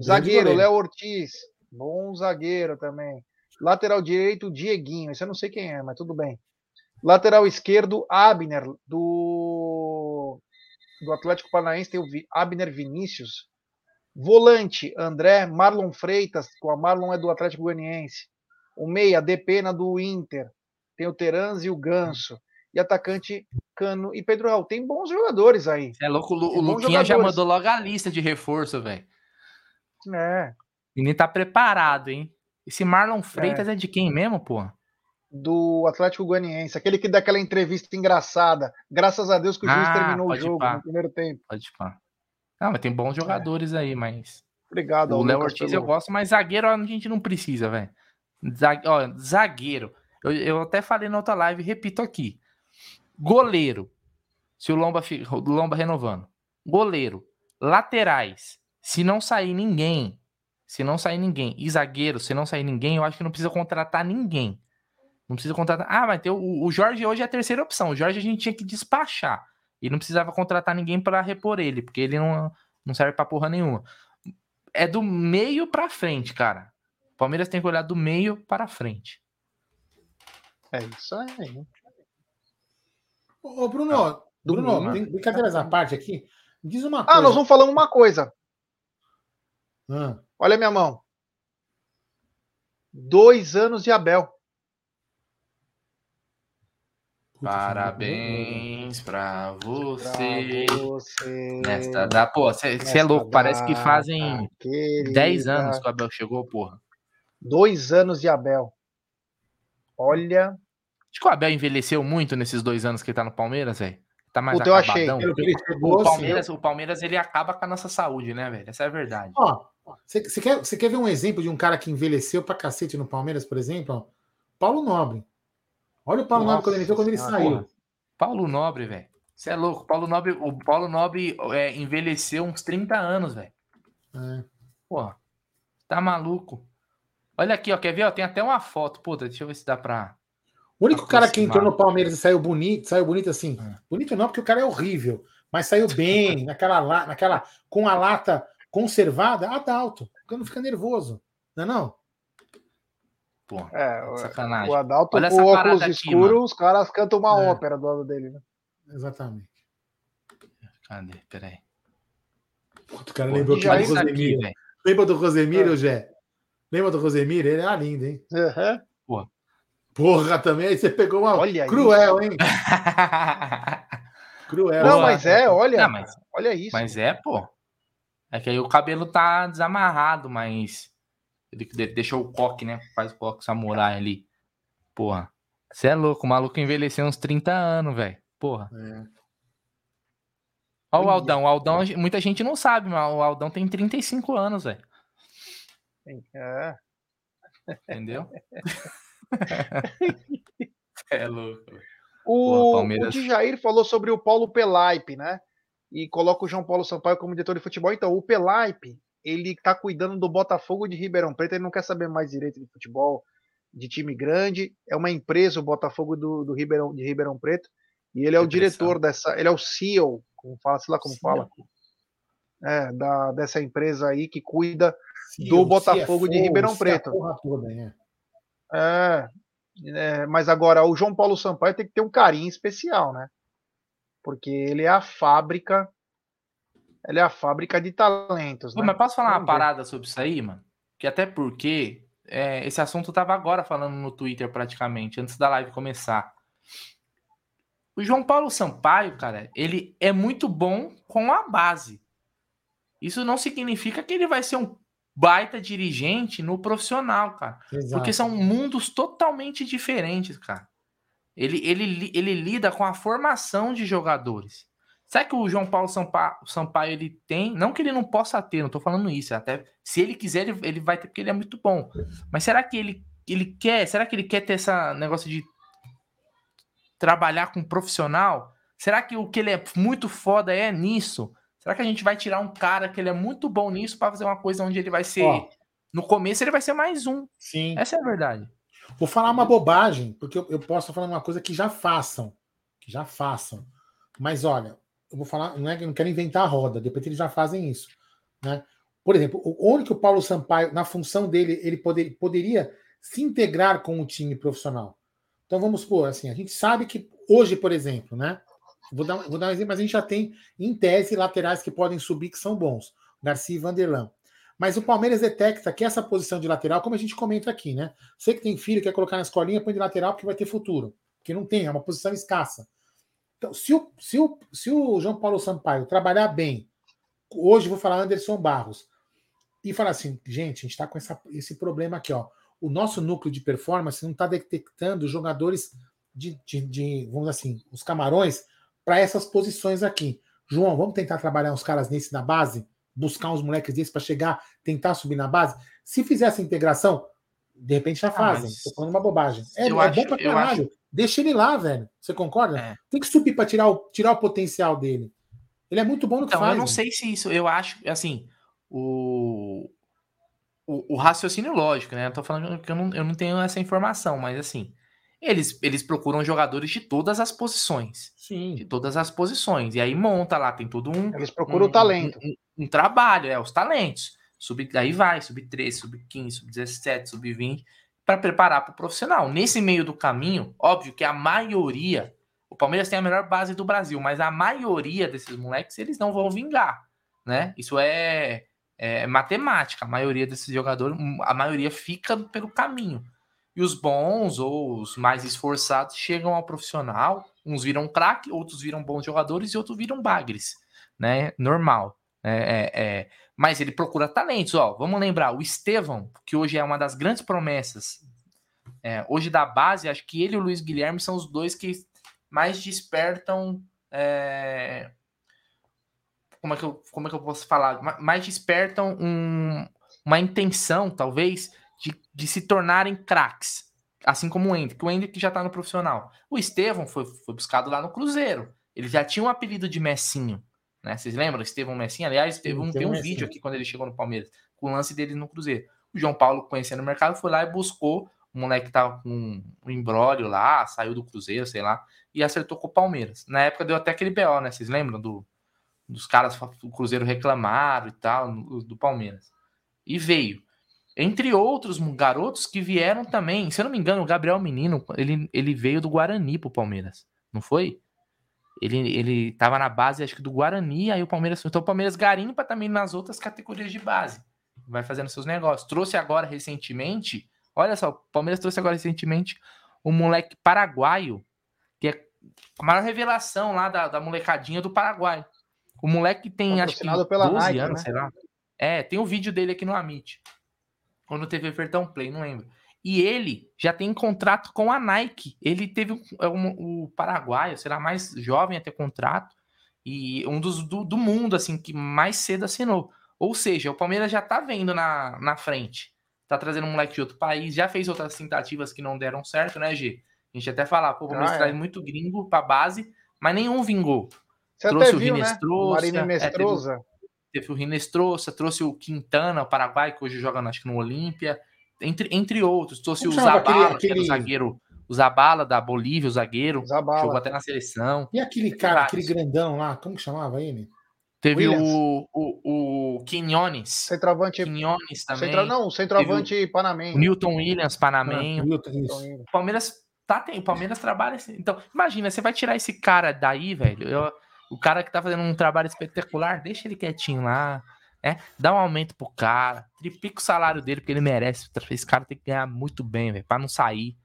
Zagueiro, Léo Ortiz. Bom zagueiro também. Lateral direito, Dieguinho. Esse eu não sei quem é, mas tudo bem. Lateral esquerdo, Abner, do, do Atlético Paranaense, tem o Abner Vinícius. Volante, André, Marlon Freitas, o Marlon é do Atlético Goianiense. O meia, Depena do Inter. Tem o Terans e o Ganso. E atacante, Cano e Pedro Raul. Tem bons jogadores aí. É louco, o, o Luquinha já mandou logo a lista de reforço, velho. É. O menino tá preparado, hein? Esse Marlon Freitas é, é de quem mesmo, pô? Do Atlético Goianiense, aquele que dá aquela entrevista engraçada. Graças a Deus que o juiz ah, terminou o jogo no primeiro tempo. Pode falar. Não, mas tem bons é. jogadores é. aí, mas. Obrigado. O Léo Ortiz pelo... eu gosto, mas zagueiro a gente não precisa, velho. Zagueiro. Eu, eu até falei na outra live, repito aqui. Goleiro. Se o Lomba, o Lomba renovando. Goleiro. Laterais. Se não sair ninguém, se não sair ninguém, e zagueiro, se não sair ninguém, eu acho que não precisa contratar ninguém. Não precisa contratar. Ah, mas tem o, o Jorge hoje é a terceira opção. O Jorge a gente tinha que despachar. E não precisava contratar ninguém para repor ele, porque ele não, não serve para porra nenhuma. É do meio para frente, cara. O Palmeiras tem que olhar do meio para frente. É isso aí. Ô, Bruno, ah, Bruno, brincadeiras à parte aqui. Diz uma coisa. Ah, nós vamos falando uma coisa. Ah. Olha a minha mão. Dois anos de Abel. Parabéns pra você. Pra você nesta da. Pô, você é louco. Parece que fazem 10 anos que o Abel chegou, porra. Dois anos de Abel. Olha. Acho que o Abel envelheceu muito nesses dois anos que ele tá no Palmeiras, velho. Tá mais Puta, acabadão. Eu achei. O Palmeiras, o Palmeiras, ele acaba com a nossa saúde, né, velho? Essa é a verdade. Ó, você, quer, você quer ver um exemplo de um cara que envelheceu pra cacete no Palmeiras, por exemplo? Paulo Nobre. Olha o Paulo Nossa, Nobre quando ele entrou, quando ele saiu. Porra. Paulo Nobre, velho. Você é louco. Paulo Nobre, o Paulo Nobre é, envelheceu uns 30 anos, velho. É. Porra. Tá maluco. Olha aqui, ó. Quer ver? Ó, tem até uma foto. Puta, deixa eu ver se dá pra. O único cara que entrou no Palmeiras e saiu bonito, saiu bonito assim. É. Bonito não, porque o cara é horrível. Mas saiu bem, <laughs> naquela, naquela, com a lata conservada, Adalto. Porque não fica nervoso. Não é não? Pô, é, sacanagem. O Adalto Olha com óculos escuros, os caras cantam uma é. ópera do lado dele, né? Exatamente. Cadê? Peraí. O cara lembrou que do Rosemiro. Aqui, Lembra do Rosemiro, é. Jé? Lembra do Rosemiro? Ele era lindo, hein? Uhum. Pô. Porra, também aí você pegou uma. Olha Cruel, isso. hein? <laughs> Cruel. Não, mas é, olha. Não, mas, olha isso. Mas é, pô. É que aí o cabelo tá desamarrado, mas. Ele deixou o coque, né? Faz o coque samurai ali. Porra. Você é louco, o maluco envelheceu uns 30 anos, velho. Porra. É. Olha o Aldão. O Aldão, muita gente não sabe, mas o Aldão tem 35 anos, velho. É. Entendeu? <laughs> é louco. O, Palmeiras... o Jair falou sobre o Paulo Pelaipe, né? E coloca o João Paulo Sampaio como diretor de futebol. Então, o Pelaipe, ele tá cuidando do Botafogo de Ribeirão Preto, ele não quer saber mais direito de futebol, de time grande. É uma empresa, o Botafogo do, do Ribeirão, de Ribeirão Preto, e ele é o diretor dessa, ele é o CEO, como fala, sei lá como CEO. fala, é, da, dessa empresa aí que cuida CEO, do Botafogo CFO, de Ribeirão Preto. Toda, é. É, é, mas agora o João Paulo Sampaio tem que ter um carinho especial, né? Porque ele é a fábrica ela é a fábrica de talentos. Né? mas posso falar Vamos uma ver. parada sobre isso aí, mano? Que até porque é, esse assunto tava agora falando no Twitter praticamente, antes da live começar. O João Paulo Sampaio, cara, ele é muito bom com a base. Isso não significa que ele vai ser um baita dirigente no profissional, cara. Exato. Porque são mundos totalmente diferentes, cara. Ele, ele, ele lida com a formação de jogadores. Será que o João Paulo Sampaio, Sampaio, ele tem? Não que ele não possa ter, não tô falando isso. Até se ele quiser, ele, ele vai ter, porque ele é muito bom. Mas será que ele, ele quer? Será que ele quer ter esse negócio de trabalhar com um profissional? Será que o que ele é muito foda é nisso? Será que a gente vai tirar um cara que ele é muito bom nisso para fazer uma coisa onde ele vai ser. Ó, no começo ele vai ser mais um. Sim. Essa é a verdade. Vou falar uma bobagem, porque eu, eu posso falar uma coisa que já façam. Que já façam. Mas olha, eu vou falar, não é que não quero inventar a roda, depois eles já fazem isso. Né? Por exemplo, onde que o Paulo Sampaio, na função dele, ele poder, poderia se integrar com o time profissional. Então vamos supor, assim, a gente sabe que hoje, por exemplo, né? Vou dar, vou dar um exemplo, mas a gente já tem, em tese, laterais que podem subir que são bons. Garcia e Vanderlan. Mas o Palmeiras detecta que essa posição de lateral, como a gente comenta aqui, né? Você que tem filho, quer colocar na escolinha, põe de lateral porque vai ter futuro. Porque não tem, é uma posição escassa. Então, se o, se o, se o João Paulo Sampaio trabalhar bem, hoje vou falar Anderson Barros, e falar assim, gente, a gente está com essa, esse problema aqui, ó. O nosso núcleo de performance não está detectando jogadores de, de, de, vamos assim, os camarões para essas posições aqui. João, vamos tentar trabalhar uns caras nesse na base? Buscar uns moleques desses para chegar, tentar subir na base? Se fizer essa integração, de repente já ah, fazem. Estou falando uma bobagem. É, é acho, bom pra caralho. Deixa ele lá, velho. Você concorda? É. Tem que subir para tirar o, tirar o potencial dele. Ele é muito bom no que então, faz. Eu não sei se isso. Eu acho, assim, o, o, o, raciocínio lógico, né? Eu tô falando que eu não, eu não tenho essa informação, mas assim, eles, eles procuram jogadores de todas as posições. Sim. De todas as posições. E aí monta lá, tem todo um. Eles procuram um, o talento. Um, um, um, trabalho, é, os talentos. Sub, daí vai, sub 13, sub 15, sub 17, sub 20, para preparar para o profissional. Nesse meio do caminho, óbvio que a maioria, o Palmeiras tem a melhor base do Brasil, mas a maioria desses moleques, eles não vão vingar. Né? Isso é é matemática. A maioria desses jogadores, a maioria fica pelo caminho. E os bons ou os mais esforçados chegam ao profissional, uns viram craque, outros viram bons jogadores e outros viram bagres, né? Normal. É, é, é. Mas ele procura talentos, ó. Vamos lembrar, o Estevão, que hoje é uma das grandes promessas, é, hoje da base, acho que ele e o Luiz Guilherme são os dois que mais despertam é, como é que eu, como é que eu posso falar? Mais despertam um, uma intenção, talvez, de, de se tornarem craques. Assim como o Hendrick. O Hendrick já tá no profissional. O Estevão foi, foi buscado lá no Cruzeiro. Ele já tinha um apelido de Messinho. Né? Vocês lembram? Estevão Messinho? Aliás, teve um, tem um vídeo aqui quando ele chegou no Palmeiras, com o lance dele no Cruzeiro. O João Paulo, conhecendo o mercado, foi lá e buscou. O moleque tava com um embrólio lá, saiu do Cruzeiro, sei lá, e acertou com o Palmeiras. Na época deu até aquele BO, né? Vocês lembram do, dos caras do Cruzeiro reclamaram e tal, do Palmeiras. E veio. Entre outros garotos que vieram também. Se eu não me engano, o Gabriel Menino, ele, ele veio do Guarani pro Palmeiras. Não foi? Ele, ele tava na base, acho que do Guarani, aí o Palmeiras. Então o Palmeiras garimpa também nas outras categorias de base. Vai fazendo seus negócios. Trouxe agora recentemente. Olha só, o Palmeiras trouxe agora recentemente um moleque paraguaio, que é a maior revelação lá da, da molecadinha do Paraguai. O moleque tem acho que 12 Nike, anos, né? sei lá. É, tem o um vídeo dele aqui no Amit. Ou no TV Vertão Play, não lembro. E ele já tem contrato com a Nike. Ele teve um, é um, o paraguaio, será mais jovem a ter contrato. E um dos do, do, mundo, assim, que mais cedo assinou. Ou seja, o Palmeiras já tá vendo na, na frente. Tá trazendo um moleque de outro país. Já fez outras tentativas que não deram certo, né, G? A gente até falar, pô, o Palmeiras ah, é. traz muito gringo pra base, mas nenhum vingou. Você trouxe até viu, o Rinestrosa. Né? É, teve, teve, o Rinestrosa, trouxe o Quintana, o Paraguai, que hoje joga acho que no Olímpia, entre, entre outros. Trouxe Como o Zabala, aquele, aquele... que era o zagueiro, o Zabala da Bolívia, o zagueiro, Zabala. jogou até na seleção. E aquele cara, aquele grandão lá, como que chamava ele? Teve o, o, o Quinones. Centroavante. Quinones também. Centro, não, centroavante panamenho. O Newton Williams, panamenho. o Palmeiras tá, tem, o Palmeiras trabalha assim. Então, imagina, você vai tirar esse cara daí, velho. Eu, o cara que tá fazendo um trabalho espetacular, deixa ele quietinho lá. É, dá um aumento pro cara, triplica o salário dele, porque ele merece. Esse cara tem que ganhar muito bem, velho, pra não sair.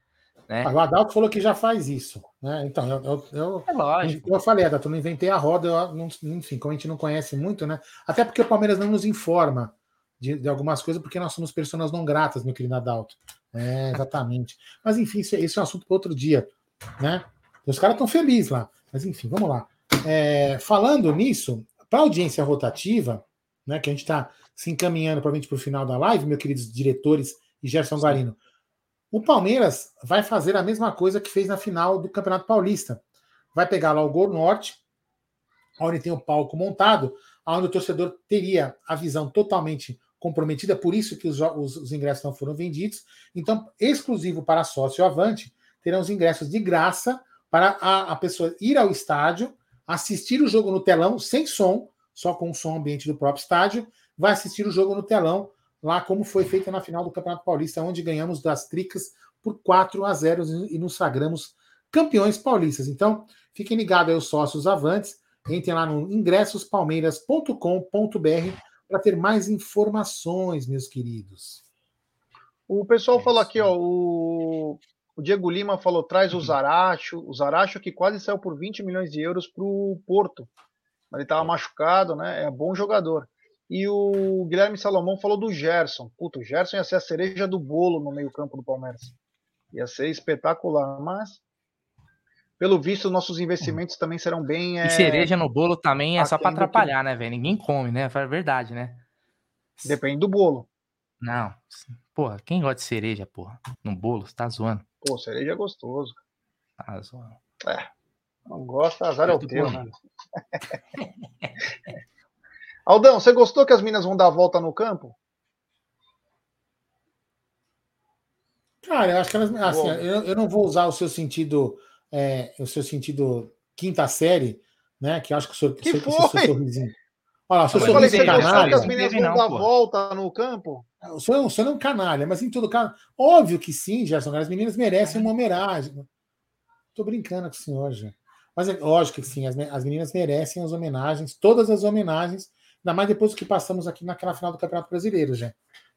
Né? O Adalto falou que já faz isso. Né? Então, eu, eu, eu, é lógico. eu falei, Adalto, não inventei a roda, eu, não, enfim, como a gente não conhece muito, né? Até porque o Palmeiras não nos informa de, de algumas coisas, porque nós somos pessoas não gratas, meu querido Adalto. É, exatamente. Mas enfim, esse, esse é um assunto para outro dia. Né? Os caras estão felizes lá. Mas enfim, vamos lá. É, falando nisso, para audiência rotativa, né, que a gente está se encaminhando para o final da live, meus queridos diretores e Gerson Guarino, o Palmeiras vai fazer a mesma coisa que fez na final do Campeonato Paulista. Vai pegar lá o Gol Norte, onde tem o palco montado, onde o torcedor teria a visão totalmente comprometida, por isso que os, os, os ingressos não foram vendidos. Então, exclusivo para sócio avante, terão os ingressos de graça para a, a pessoa ir ao estádio assistir o jogo no telão sem som, só com o som ambiente do próprio estádio, vai assistir o jogo no telão lá como foi feita na final do Campeonato Paulista, onde ganhamos das Tricas por 4 a 0 e nos sagramos campeões paulistas. Então, fiquem ligados aí os sócios avantes, entrem lá no ingressospalmeiras.com.br para ter mais informações, meus queridos. O pessoal é falou aqui, ó, o, o, Diego Lima falou, traz o uhum. Zaracho, o Zaracho que quase saiu por 20 milhões de euros para o Porto. Mas ele estava machucado, né? É bom jogador. E o Guilherme Salomão falou do Gerson. Puta, o Gerson ia ser a cereja do bolo no meio-campo do Palmeiras. Ia ser espetacular, mas pelo visto, nossos investimentos também serão bem. E é... cereja no bolo também é só para atrapalhar, que... né, velho? Ninguém come, né? É verdade, né? Depende do bolo. Não. Porra, quem gosta de cereja, porra? No bolo? Você tá zoando. Pô, cereja é gostoso. Tá zoando. É. Não gosta, azar é o teu, né? <laughs> Aldão, você gostou que as minas vão dar a volta no campo? Cara, eu acho que elas. Assim, eu, eu não vou usar o seu sentido. É, o seu sentido quinta série, né? Que acho que o seu, que seu, foi? seu sorrisinho. Olha lá, o seu sorriso é canalha. que as meninas vão não, dar pô. volta no campo? O senhor, o senhor não é um canalha, mas em todo caso, óbvio que sim, Gerson. As meninas merecem uma homenagem. Tô brincando com o senhor, já. Mas é lógico que sim, as, as meninas merecem as homenagens, todas as homenagens, ainda mais depois do que passamos aqui naquela final do Campeonato Brasileiro, já.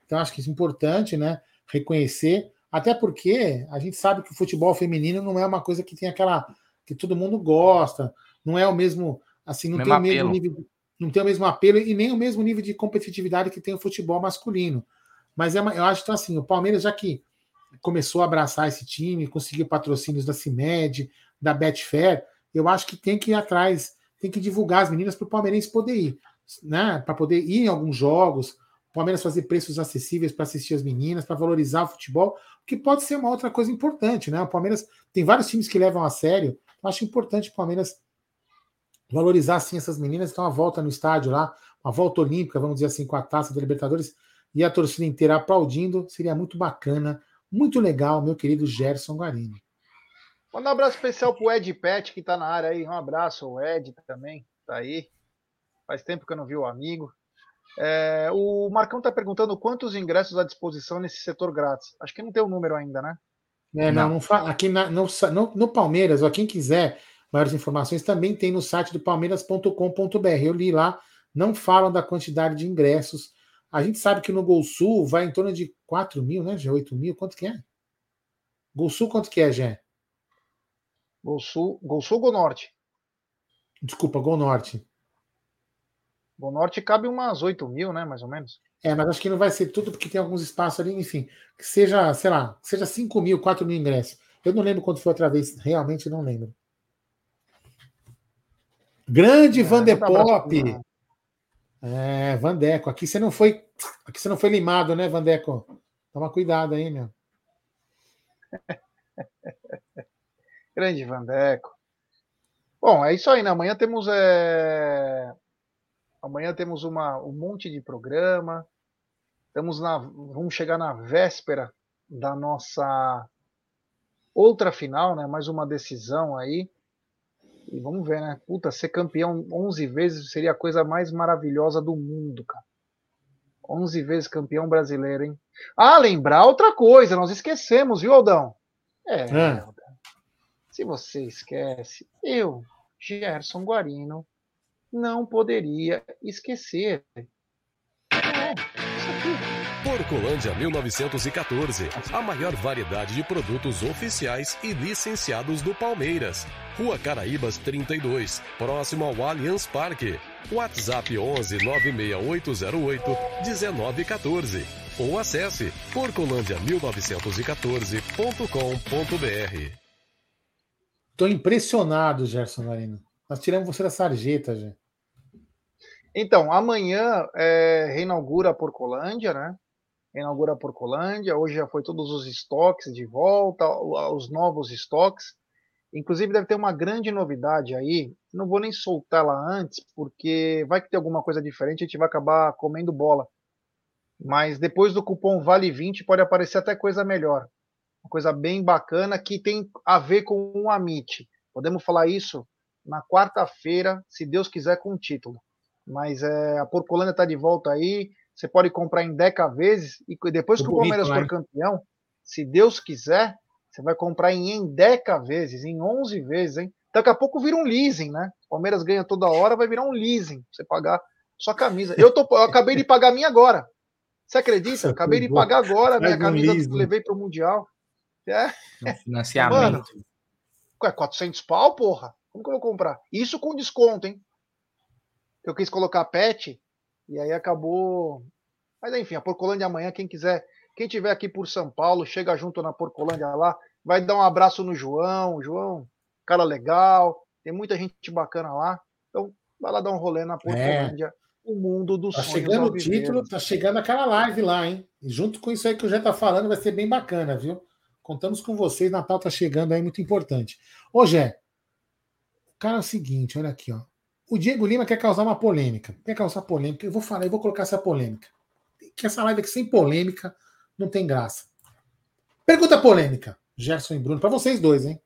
Então acho que isso é importante, né? Reconhecer até porque a gente sabe que o futebol feminino não é uma coisa que tem aquela que todo mundo gosta, não é o mesmo, assim, não mesmo tem o mesmo nível, não tem o mesmo apelo e nem o mesmo nível de competitividade que tem o futebol masculino. Mas é uma, eu acho que assim, o Palmeiras já que começou a abraçar esse time, conseguiu patrocínios da CIMED, da Betfair, eu acho que tem que ir atrás, tem que divulgar as meninas para o palmeirense poder ir, né? Para poder ir em alguns jogos, Palmeiras fazer preços acessíveis para assistir as meninas, para valorizar o futebol, que pode ser uma outra coisa importante, né? O Palmeiras tem vários times que levam a sério. Eu acho importante o Palmeiras valorizar assim essas meninas. Então, a volta no estádio lá, uma volta olímpica, vamos dizer assim, com a taça da Libertadores e a torcida inteira aplaudindo, seria muito bacana, muito legal, meu querido Gerson Guarini. Manda um abraço especial pro Ed Pet, que tá na área aí. Um abraço, o Ed também, tá aí. Faz tempo que eu não vi o amigo. É, o Marcão está perguntando quantos ingressos à disposição nesse setor grátis. Acho que não tem o um número ainda, né? É, não, não fala, aqui na, no, no, no, Palmeiras, ó, quem quiser maiores informações, também tem no site do palmeiras.com.br. Eu li lá, não falam da quantidade de ingressos. A gente sabe que no Gol Sul vai em torno de 4 mil, né, Gé? 8 mil, quanto que é? Gol Sul, quanto que é, Gé? Gol Sul, Gol Sul ou Gol Norte? Desculpa, Gol Norte. Bom Norte cabe umas 8 mil, né? Mais ou menos. É, mas acho que não vai ser tudo, porque tem alguns espaços ali, enfim. Que seja, sei lá, que seja 5 mil, 4 mil ingressos. Eu não lembro quanto foi outra vez, realmente não lembro. Grande é, Vandepop! É, Vandeco. Aqui você não foi. Aqui você não foi limado, né, Vandeco? Toma cuidado aí, meu. <laughs> Grande Vandeco. Bom, é isso aí, né? Amanhã temos é, Amanhã temos uma, um monte de programa. Estamos na, vamos chegar na véspera da nossa outra final, né? Mais uma decisão aí. E vamos ver, né? Puta, ser campeão 11 vezes seria a coisa mais maravilhosa do mundo, cara. 11 vezes campeão brasileiro, hein? Ah, lembrar outra coisa, nós esquecemos, viu, Aldão? É, é. Se você esquece, eu, Gerson Guarino, não poderia esquecer. É. Porcolândia 1914, a maior variedade de produtos oficiais e licenciados do Palmeiras. Rua Caraíbas 32, próximo ao Allianz Parque. WhatsApp 11 96808 1914 ou acesse porcolândia1914.com.br. Estou impressionado, Gerson Marino. Nós tiramos você da sarjeta, já. Então, amanhã é, reinaugura a Porcolândia, né? Reinaugura a Porcolândia. Hoje já foi todos os estoques de volta, os novos estoques. Inclusive, deve ter uma grande novidade aí. Não vou nem soltar lá antes, porque vai que tem alguma coisa diferente, a gente vai acabar comendo bola. Mas depois do cupom Vale 20 pode aparecer até coisa melhor. Uma coisa bem bacana que tem a ver com o Amit. Podemos falar isso na quarta-feira, se Deus quiser, com o título. Mas é, a Porcolândia está de volta aí. Você pode comprar em 10 vezes e depois que o Palmeiras for campeão, se Deus quiser, você vai comprar em endeca vezes, em 11 vezes, hein? Daqui a pouco vira um leasing, né? Palmeiras ganha toda hora, vai virar um leasing. Você pagar sua camisa. Eu, tô, eu acabei de pagar a minha agora. Você acredita? acabei de pagar agora a minha camisa que eu levei para o Mundial. É. Financiamento. Mano, é 400 pau, porra? Como que eu vou comprar? Isso com desconto, hein? Eu quis colocar pet e aí acabou. Mas enfim, a Porcolândia amanhã, quem quiser, quem tiver aqui por São Paulo, chega junto na Porcolândia lá, vai dar um abraço no João. João, cara legal, tem muita gente bacana lá. Então, vai lá dar um rolê na é. Porcolândia. É. O mundo dos tá chegando o título, tá chegando aquela live lá, hein? E junto com isso aí que o já tá falando, vai ser bem bacana, viu? Contamos com vocês, Natal tá chegando aí, muito importante. Ô, Jé, o cara é o seguinte, olha aqui, ó. O Diego Lima quer causar uma polêmica. Quer causar polêmica. Eu vou falar, eu vou colocar essa polêmica. Que essa live aqui sem polêmica não tem graça. Pergunta polêmica, Gerson e Bruno, para vocês dois, hein?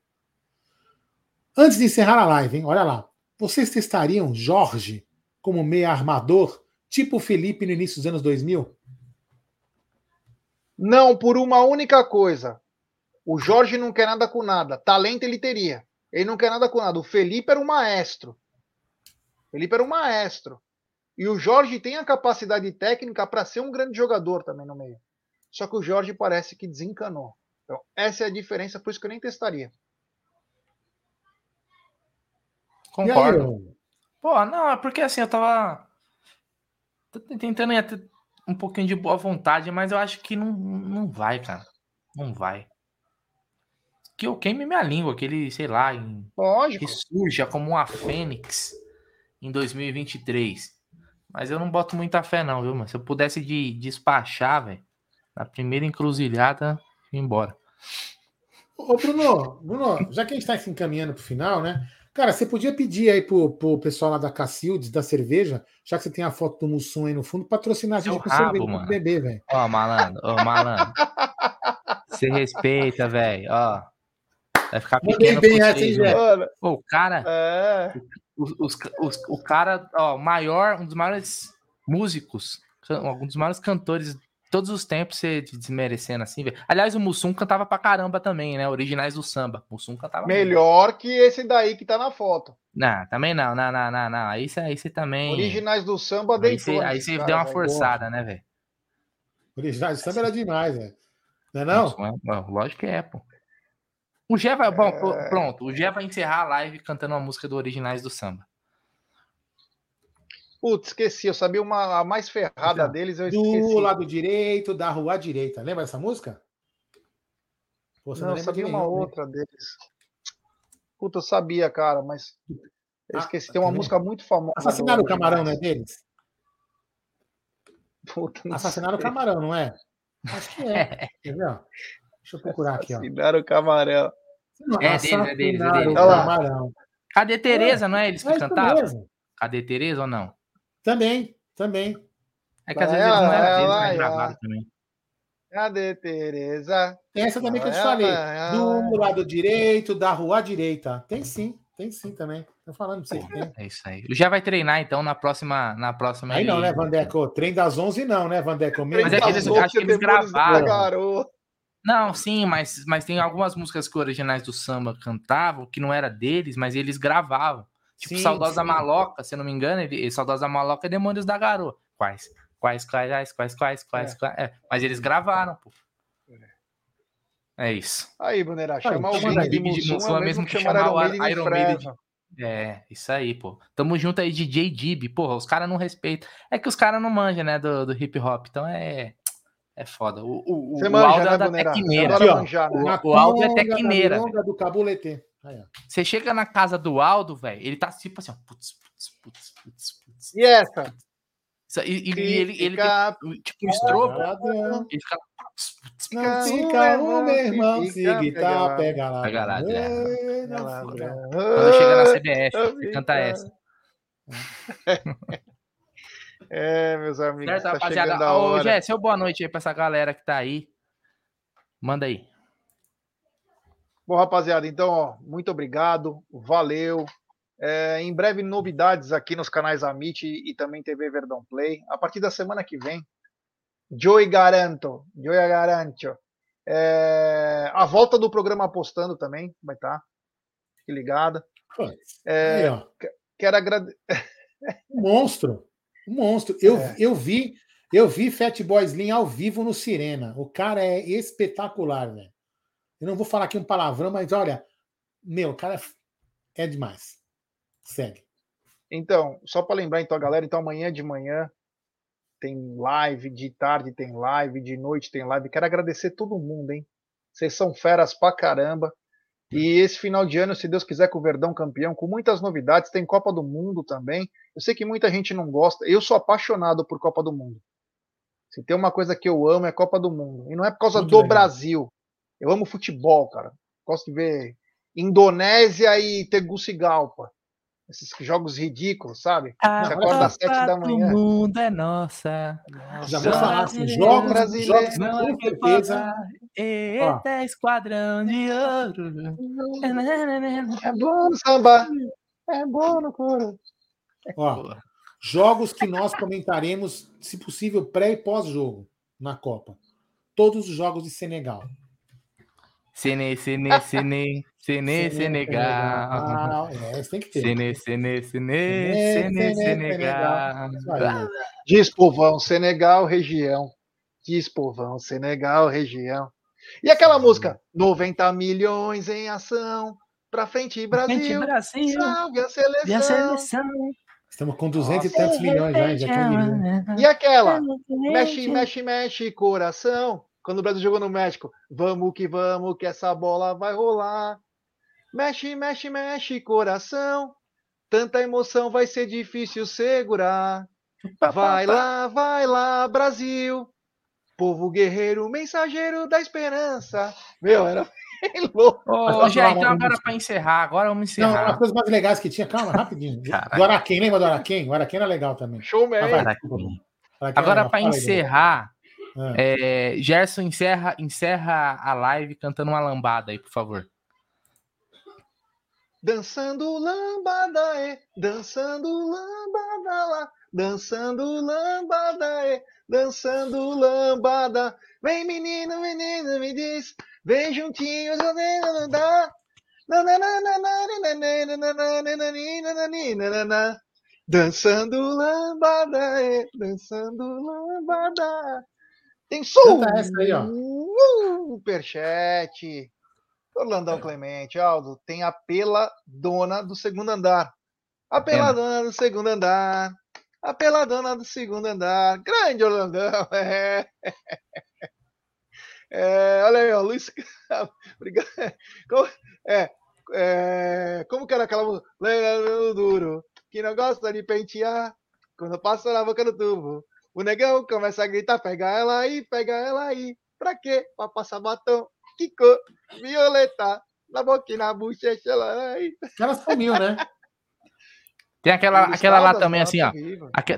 Antes de encerrar a live, hein? Olha lá. Vocês testariam Jorge como meia armador, tipo Felipe no início dos anos 2000? Não, por uma única coisa. O Jorge não quer nada com nada. Talento ele teria. Ele não quer nada com nada. O Felipe era um maestro. O Felipe era um maestro. E o Jorge tem a capacidade técnica para ser um grande jogador também no meio. Só que o Jorge parece que desencanou. Então, essa é a diferença, por isso que eu nem testaria. Concordo. Pô, não, é porque assim, eu tava tentando ter um pouquinho de boa vontade, mas eu acho que não, não vai, cara. Não vai. Que eu queime minha língua, que ele, sei lá, em, Lógico. que surja como uma fênix em 2023. Mas eu não boto muita fé, não, viu, mano? Se eu pudesse de, despachar, velho, na primeira encruzilhada, ir embora. Ô, Bruno, Bruno, já que a gente tá se encaminhando pro final, né? Cara, você podia pedir aí pro, pro pessoal lá da Cacildes, da cerveja, já que você tem a foto do Mussum aí no fundo, patrocinar a gente com cerveja mano. bebê, velho. Ó, malandro, ó, malandro. Você respeita, velho, ó. Vai ficar pequeno bem vocês, essa, Pô, o cara... É. Os, os, os, o cara, ó, maior, um dos maiores músicos, um dos maiores cantores todos os tempos você desmerecendo assim, velho. Aliás, o Mussum cantava pra caramba também, né? Originais do samba. O Mussum cantava. Melhor que esse daí que tá na foto. Não, também não, não, não, não, não. Aí você também. Originais do samba Aí você, aí você deu uma forçada, né, velho? Originais do samba era demais, velho. Não é não? É, lógico que é, pô. O Gé vai. Bom, é... pronto. O Gé vai encerrar a live cantando uma música do Originais do Samba. Putz, esqueci, eu sabia uma a mais ferrada então, deles, eu esqueci. Do lado direito, da rua direita. Lembra essa música? Pô, não, não eu sabia uma nenhum, né? outra né? deles. Puta, eu sabia, cara, mas eu ah, esqueci. Tem uma música muito famosa. Assassinaram o camarão, não é deles? Puta, Assassinaram sei. o camarão, não é? Acho que é. <laughs> Ver? Deixa eu procurar aqui, ó. Assassinaram o camarão. É deles, é deles, é deles. É camarão. Cadê Tereza, é, não é eles que é cantavam? Cadê Tereza ou não? Também, também. É que às vezes não era deles, mas gravaram também. Cadê Tereza? Tem essa também que eu te falei. Do lado direito, da rua direita. Tem sim, tem sim também. Tô falando pra você. É isso aí. Já vai treinar então na próxima. Na próxima aí, aí não, né, Vandeco? Treino das 11 não, né, Vandeco? Mas é que eles, acho que eles gravaram. Não, sim, mas, mas tem algumas músicas que originais do samba cantavam que não era deles, mas eles gravavam. Tipo, sim, Saudosa sim. Maloca, se eu não me engano, ele, Saudosa Maloca é Demônios da Garoa. Quais? Quais, quais, quais, quais, quais, é. quais. É. Mas eles gravaram, pô. É isso. Aí, Brunera, chamar o Big de Mussum é mesmo que chamar o Iron Maiden. É, isso aí, pô. Tamo junto aí, DJ Dib. Porra, os caras não respeitam. É que os caras não manjam, né, do, do hip hop. Então é. É foda. O, o, Você o manja, Aldo é né, da Tecneira. Aqui, manjar, né? O, o Aldo é Tecneira. do Cabulete. Você chega na casa do Aldo, velho, ele tá tipo assim, ó, putz, putz, putz, putz, putz. E essa? E, e ele, ele tem, tipo um estrobo, ele fica. Não fica um, meu irmão, se gritar, pega lá. Pega lá, Quando chega na CBF, ele canta essa. <laughs> É, meus amigos. Certo, tá rapaziada. Ô, Jé, seu boa noite aí pra essa galera que tá aí. Manda aí. Bom, rapaziada, então, ó, muito obrigado, valeu. É, em breve, novidades aqui nos canais Amit e, e também TV Verdão Play. A partir da semana que vem, Joey Garanto. Joey Garanto. É, a volta do programa Apostando também vai estar. Tá. Fique ligada. É, quero agradecer. <laughs> Um monstro. Um monstro. Eu, é. eu vi eu vi Fat Boy Slim ao vivo no Sirena. O cara é espetacular, velho. Eu não vou falar aqui um palavrão, mas olha, meu, o cara é demais. Segue. Então, só para lembrar então a galera, então amanhã de manhã tem live, de tarde tem live, de noite tem live. Quero agradecer todo mundo, hein? Vocês são feras pra caramba. E esse final de ano, se Deus quiser, com o Verdão campeão, com muitas novidades, tem Copa do Mundo também. Eu sei que muita gente não gosta. Eu sou apaixonado por Copa do Mundo. Se tem uma coisa que eu amo é Copa do Mundo. E não é por causa Muito do legal. Brasil. Eu amo futebol, cara. Gosto de ver Indonésia e Tegucigalpa. Esses jogos ridículos, sabe? A Você acorda às sete da manhã. O mundo é nossa. nossa. Já vou falar assim, jogos brasileiros. Não é com certeza. Eita, esquadrão de ouro. É bom no samba. É bom no couro. Ó, jogos que nós comentaremos, se possível, pré e pós-jogo na Copa. Todos os jogos de Senegal. Sene, Sene, Sene, Sene, Senegal. É, tem que ter. Sene, Sene, Sene, Sene, Senegal. Diz povão, Senegal, região. Diz povão, Senegal, região. E aquela música? 90 milhões em ação. Pra frente, Brasil. Frente, Brasil. Salve a seleção. a seleção. Estamos com 200 e tantos milhões já, já E aquela? Mexe, mexe, mexe, coração. Quando o Brasil jogou no México, vamos que vamos, que essa bola vai rolar. Mexe, mexe, mexe, coração. Tanta emoção vai ser difícil segurar. Vai lá, vai lá, Brasil. Povo guerreiro, mensageiro da esperança. Meu, era <laughs> louco. Ô, já, então agora para encerrar, agora vamos encerrar. Não, as coisas mais legais que tinha, calma, rapidinho. <laughs> Do Araquém, lembra do Araquém? O Araquém era legal também. Show, man. Agora, para encerrar, é. É, Gerson, encerra, encerra a live cantando uma lambada aí, por favor. Dançando lambada, é, dançando lambada lá, dançando lambada, é, dançando lambada. Vem menino, menino, me diz, vem juntinhos, não dá. Dançando lambada, é, dançando lambada. Tem superchat. Orlandão Clemente, Aldo, tem a pela dona do segundo andar. A pela dona do segundo andar. A pela dona do segundo andar. Grande Orlandão. <laughs> É. É, olha aí, ó, Luiz. <laughs> Obrigado. Como, é, é, como que era aquela música? duro, que não gosta de pentear quando passa na boca do tubo. O negão começa a gritar, pega ela aí, pega ela aí. Pra quê? Pra passar batom. Que cor? Violeta. Na boquinha, na bochecha, ela aí. Ela sumiu, né? <laughs> Tem aquela, aquela lá também, assim, ó.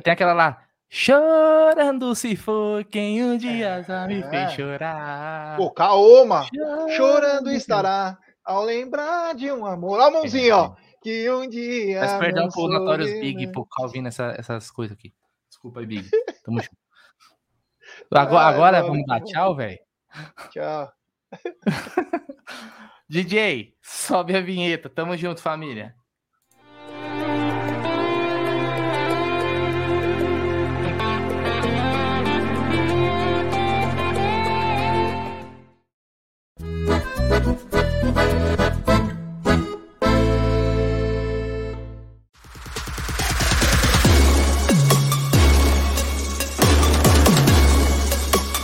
tem aquela lá. Chorando se for quem um dia é, já me é. fez chorar. Pô, Kaoma. Chorando, Chorando estará ao lembrar de um amor. Olha a mãozinha, ó. Que um dia. Mas perdão pro Notorious Big por ouvindo essa, essas coisas aqui. Desculpa aí, Big. <laughs> Tamo junto. Agora, agora vamos dar tchau, velho. Tchau. <laughs> DJ, sobe a vinheta. Tamo junto, família. Thank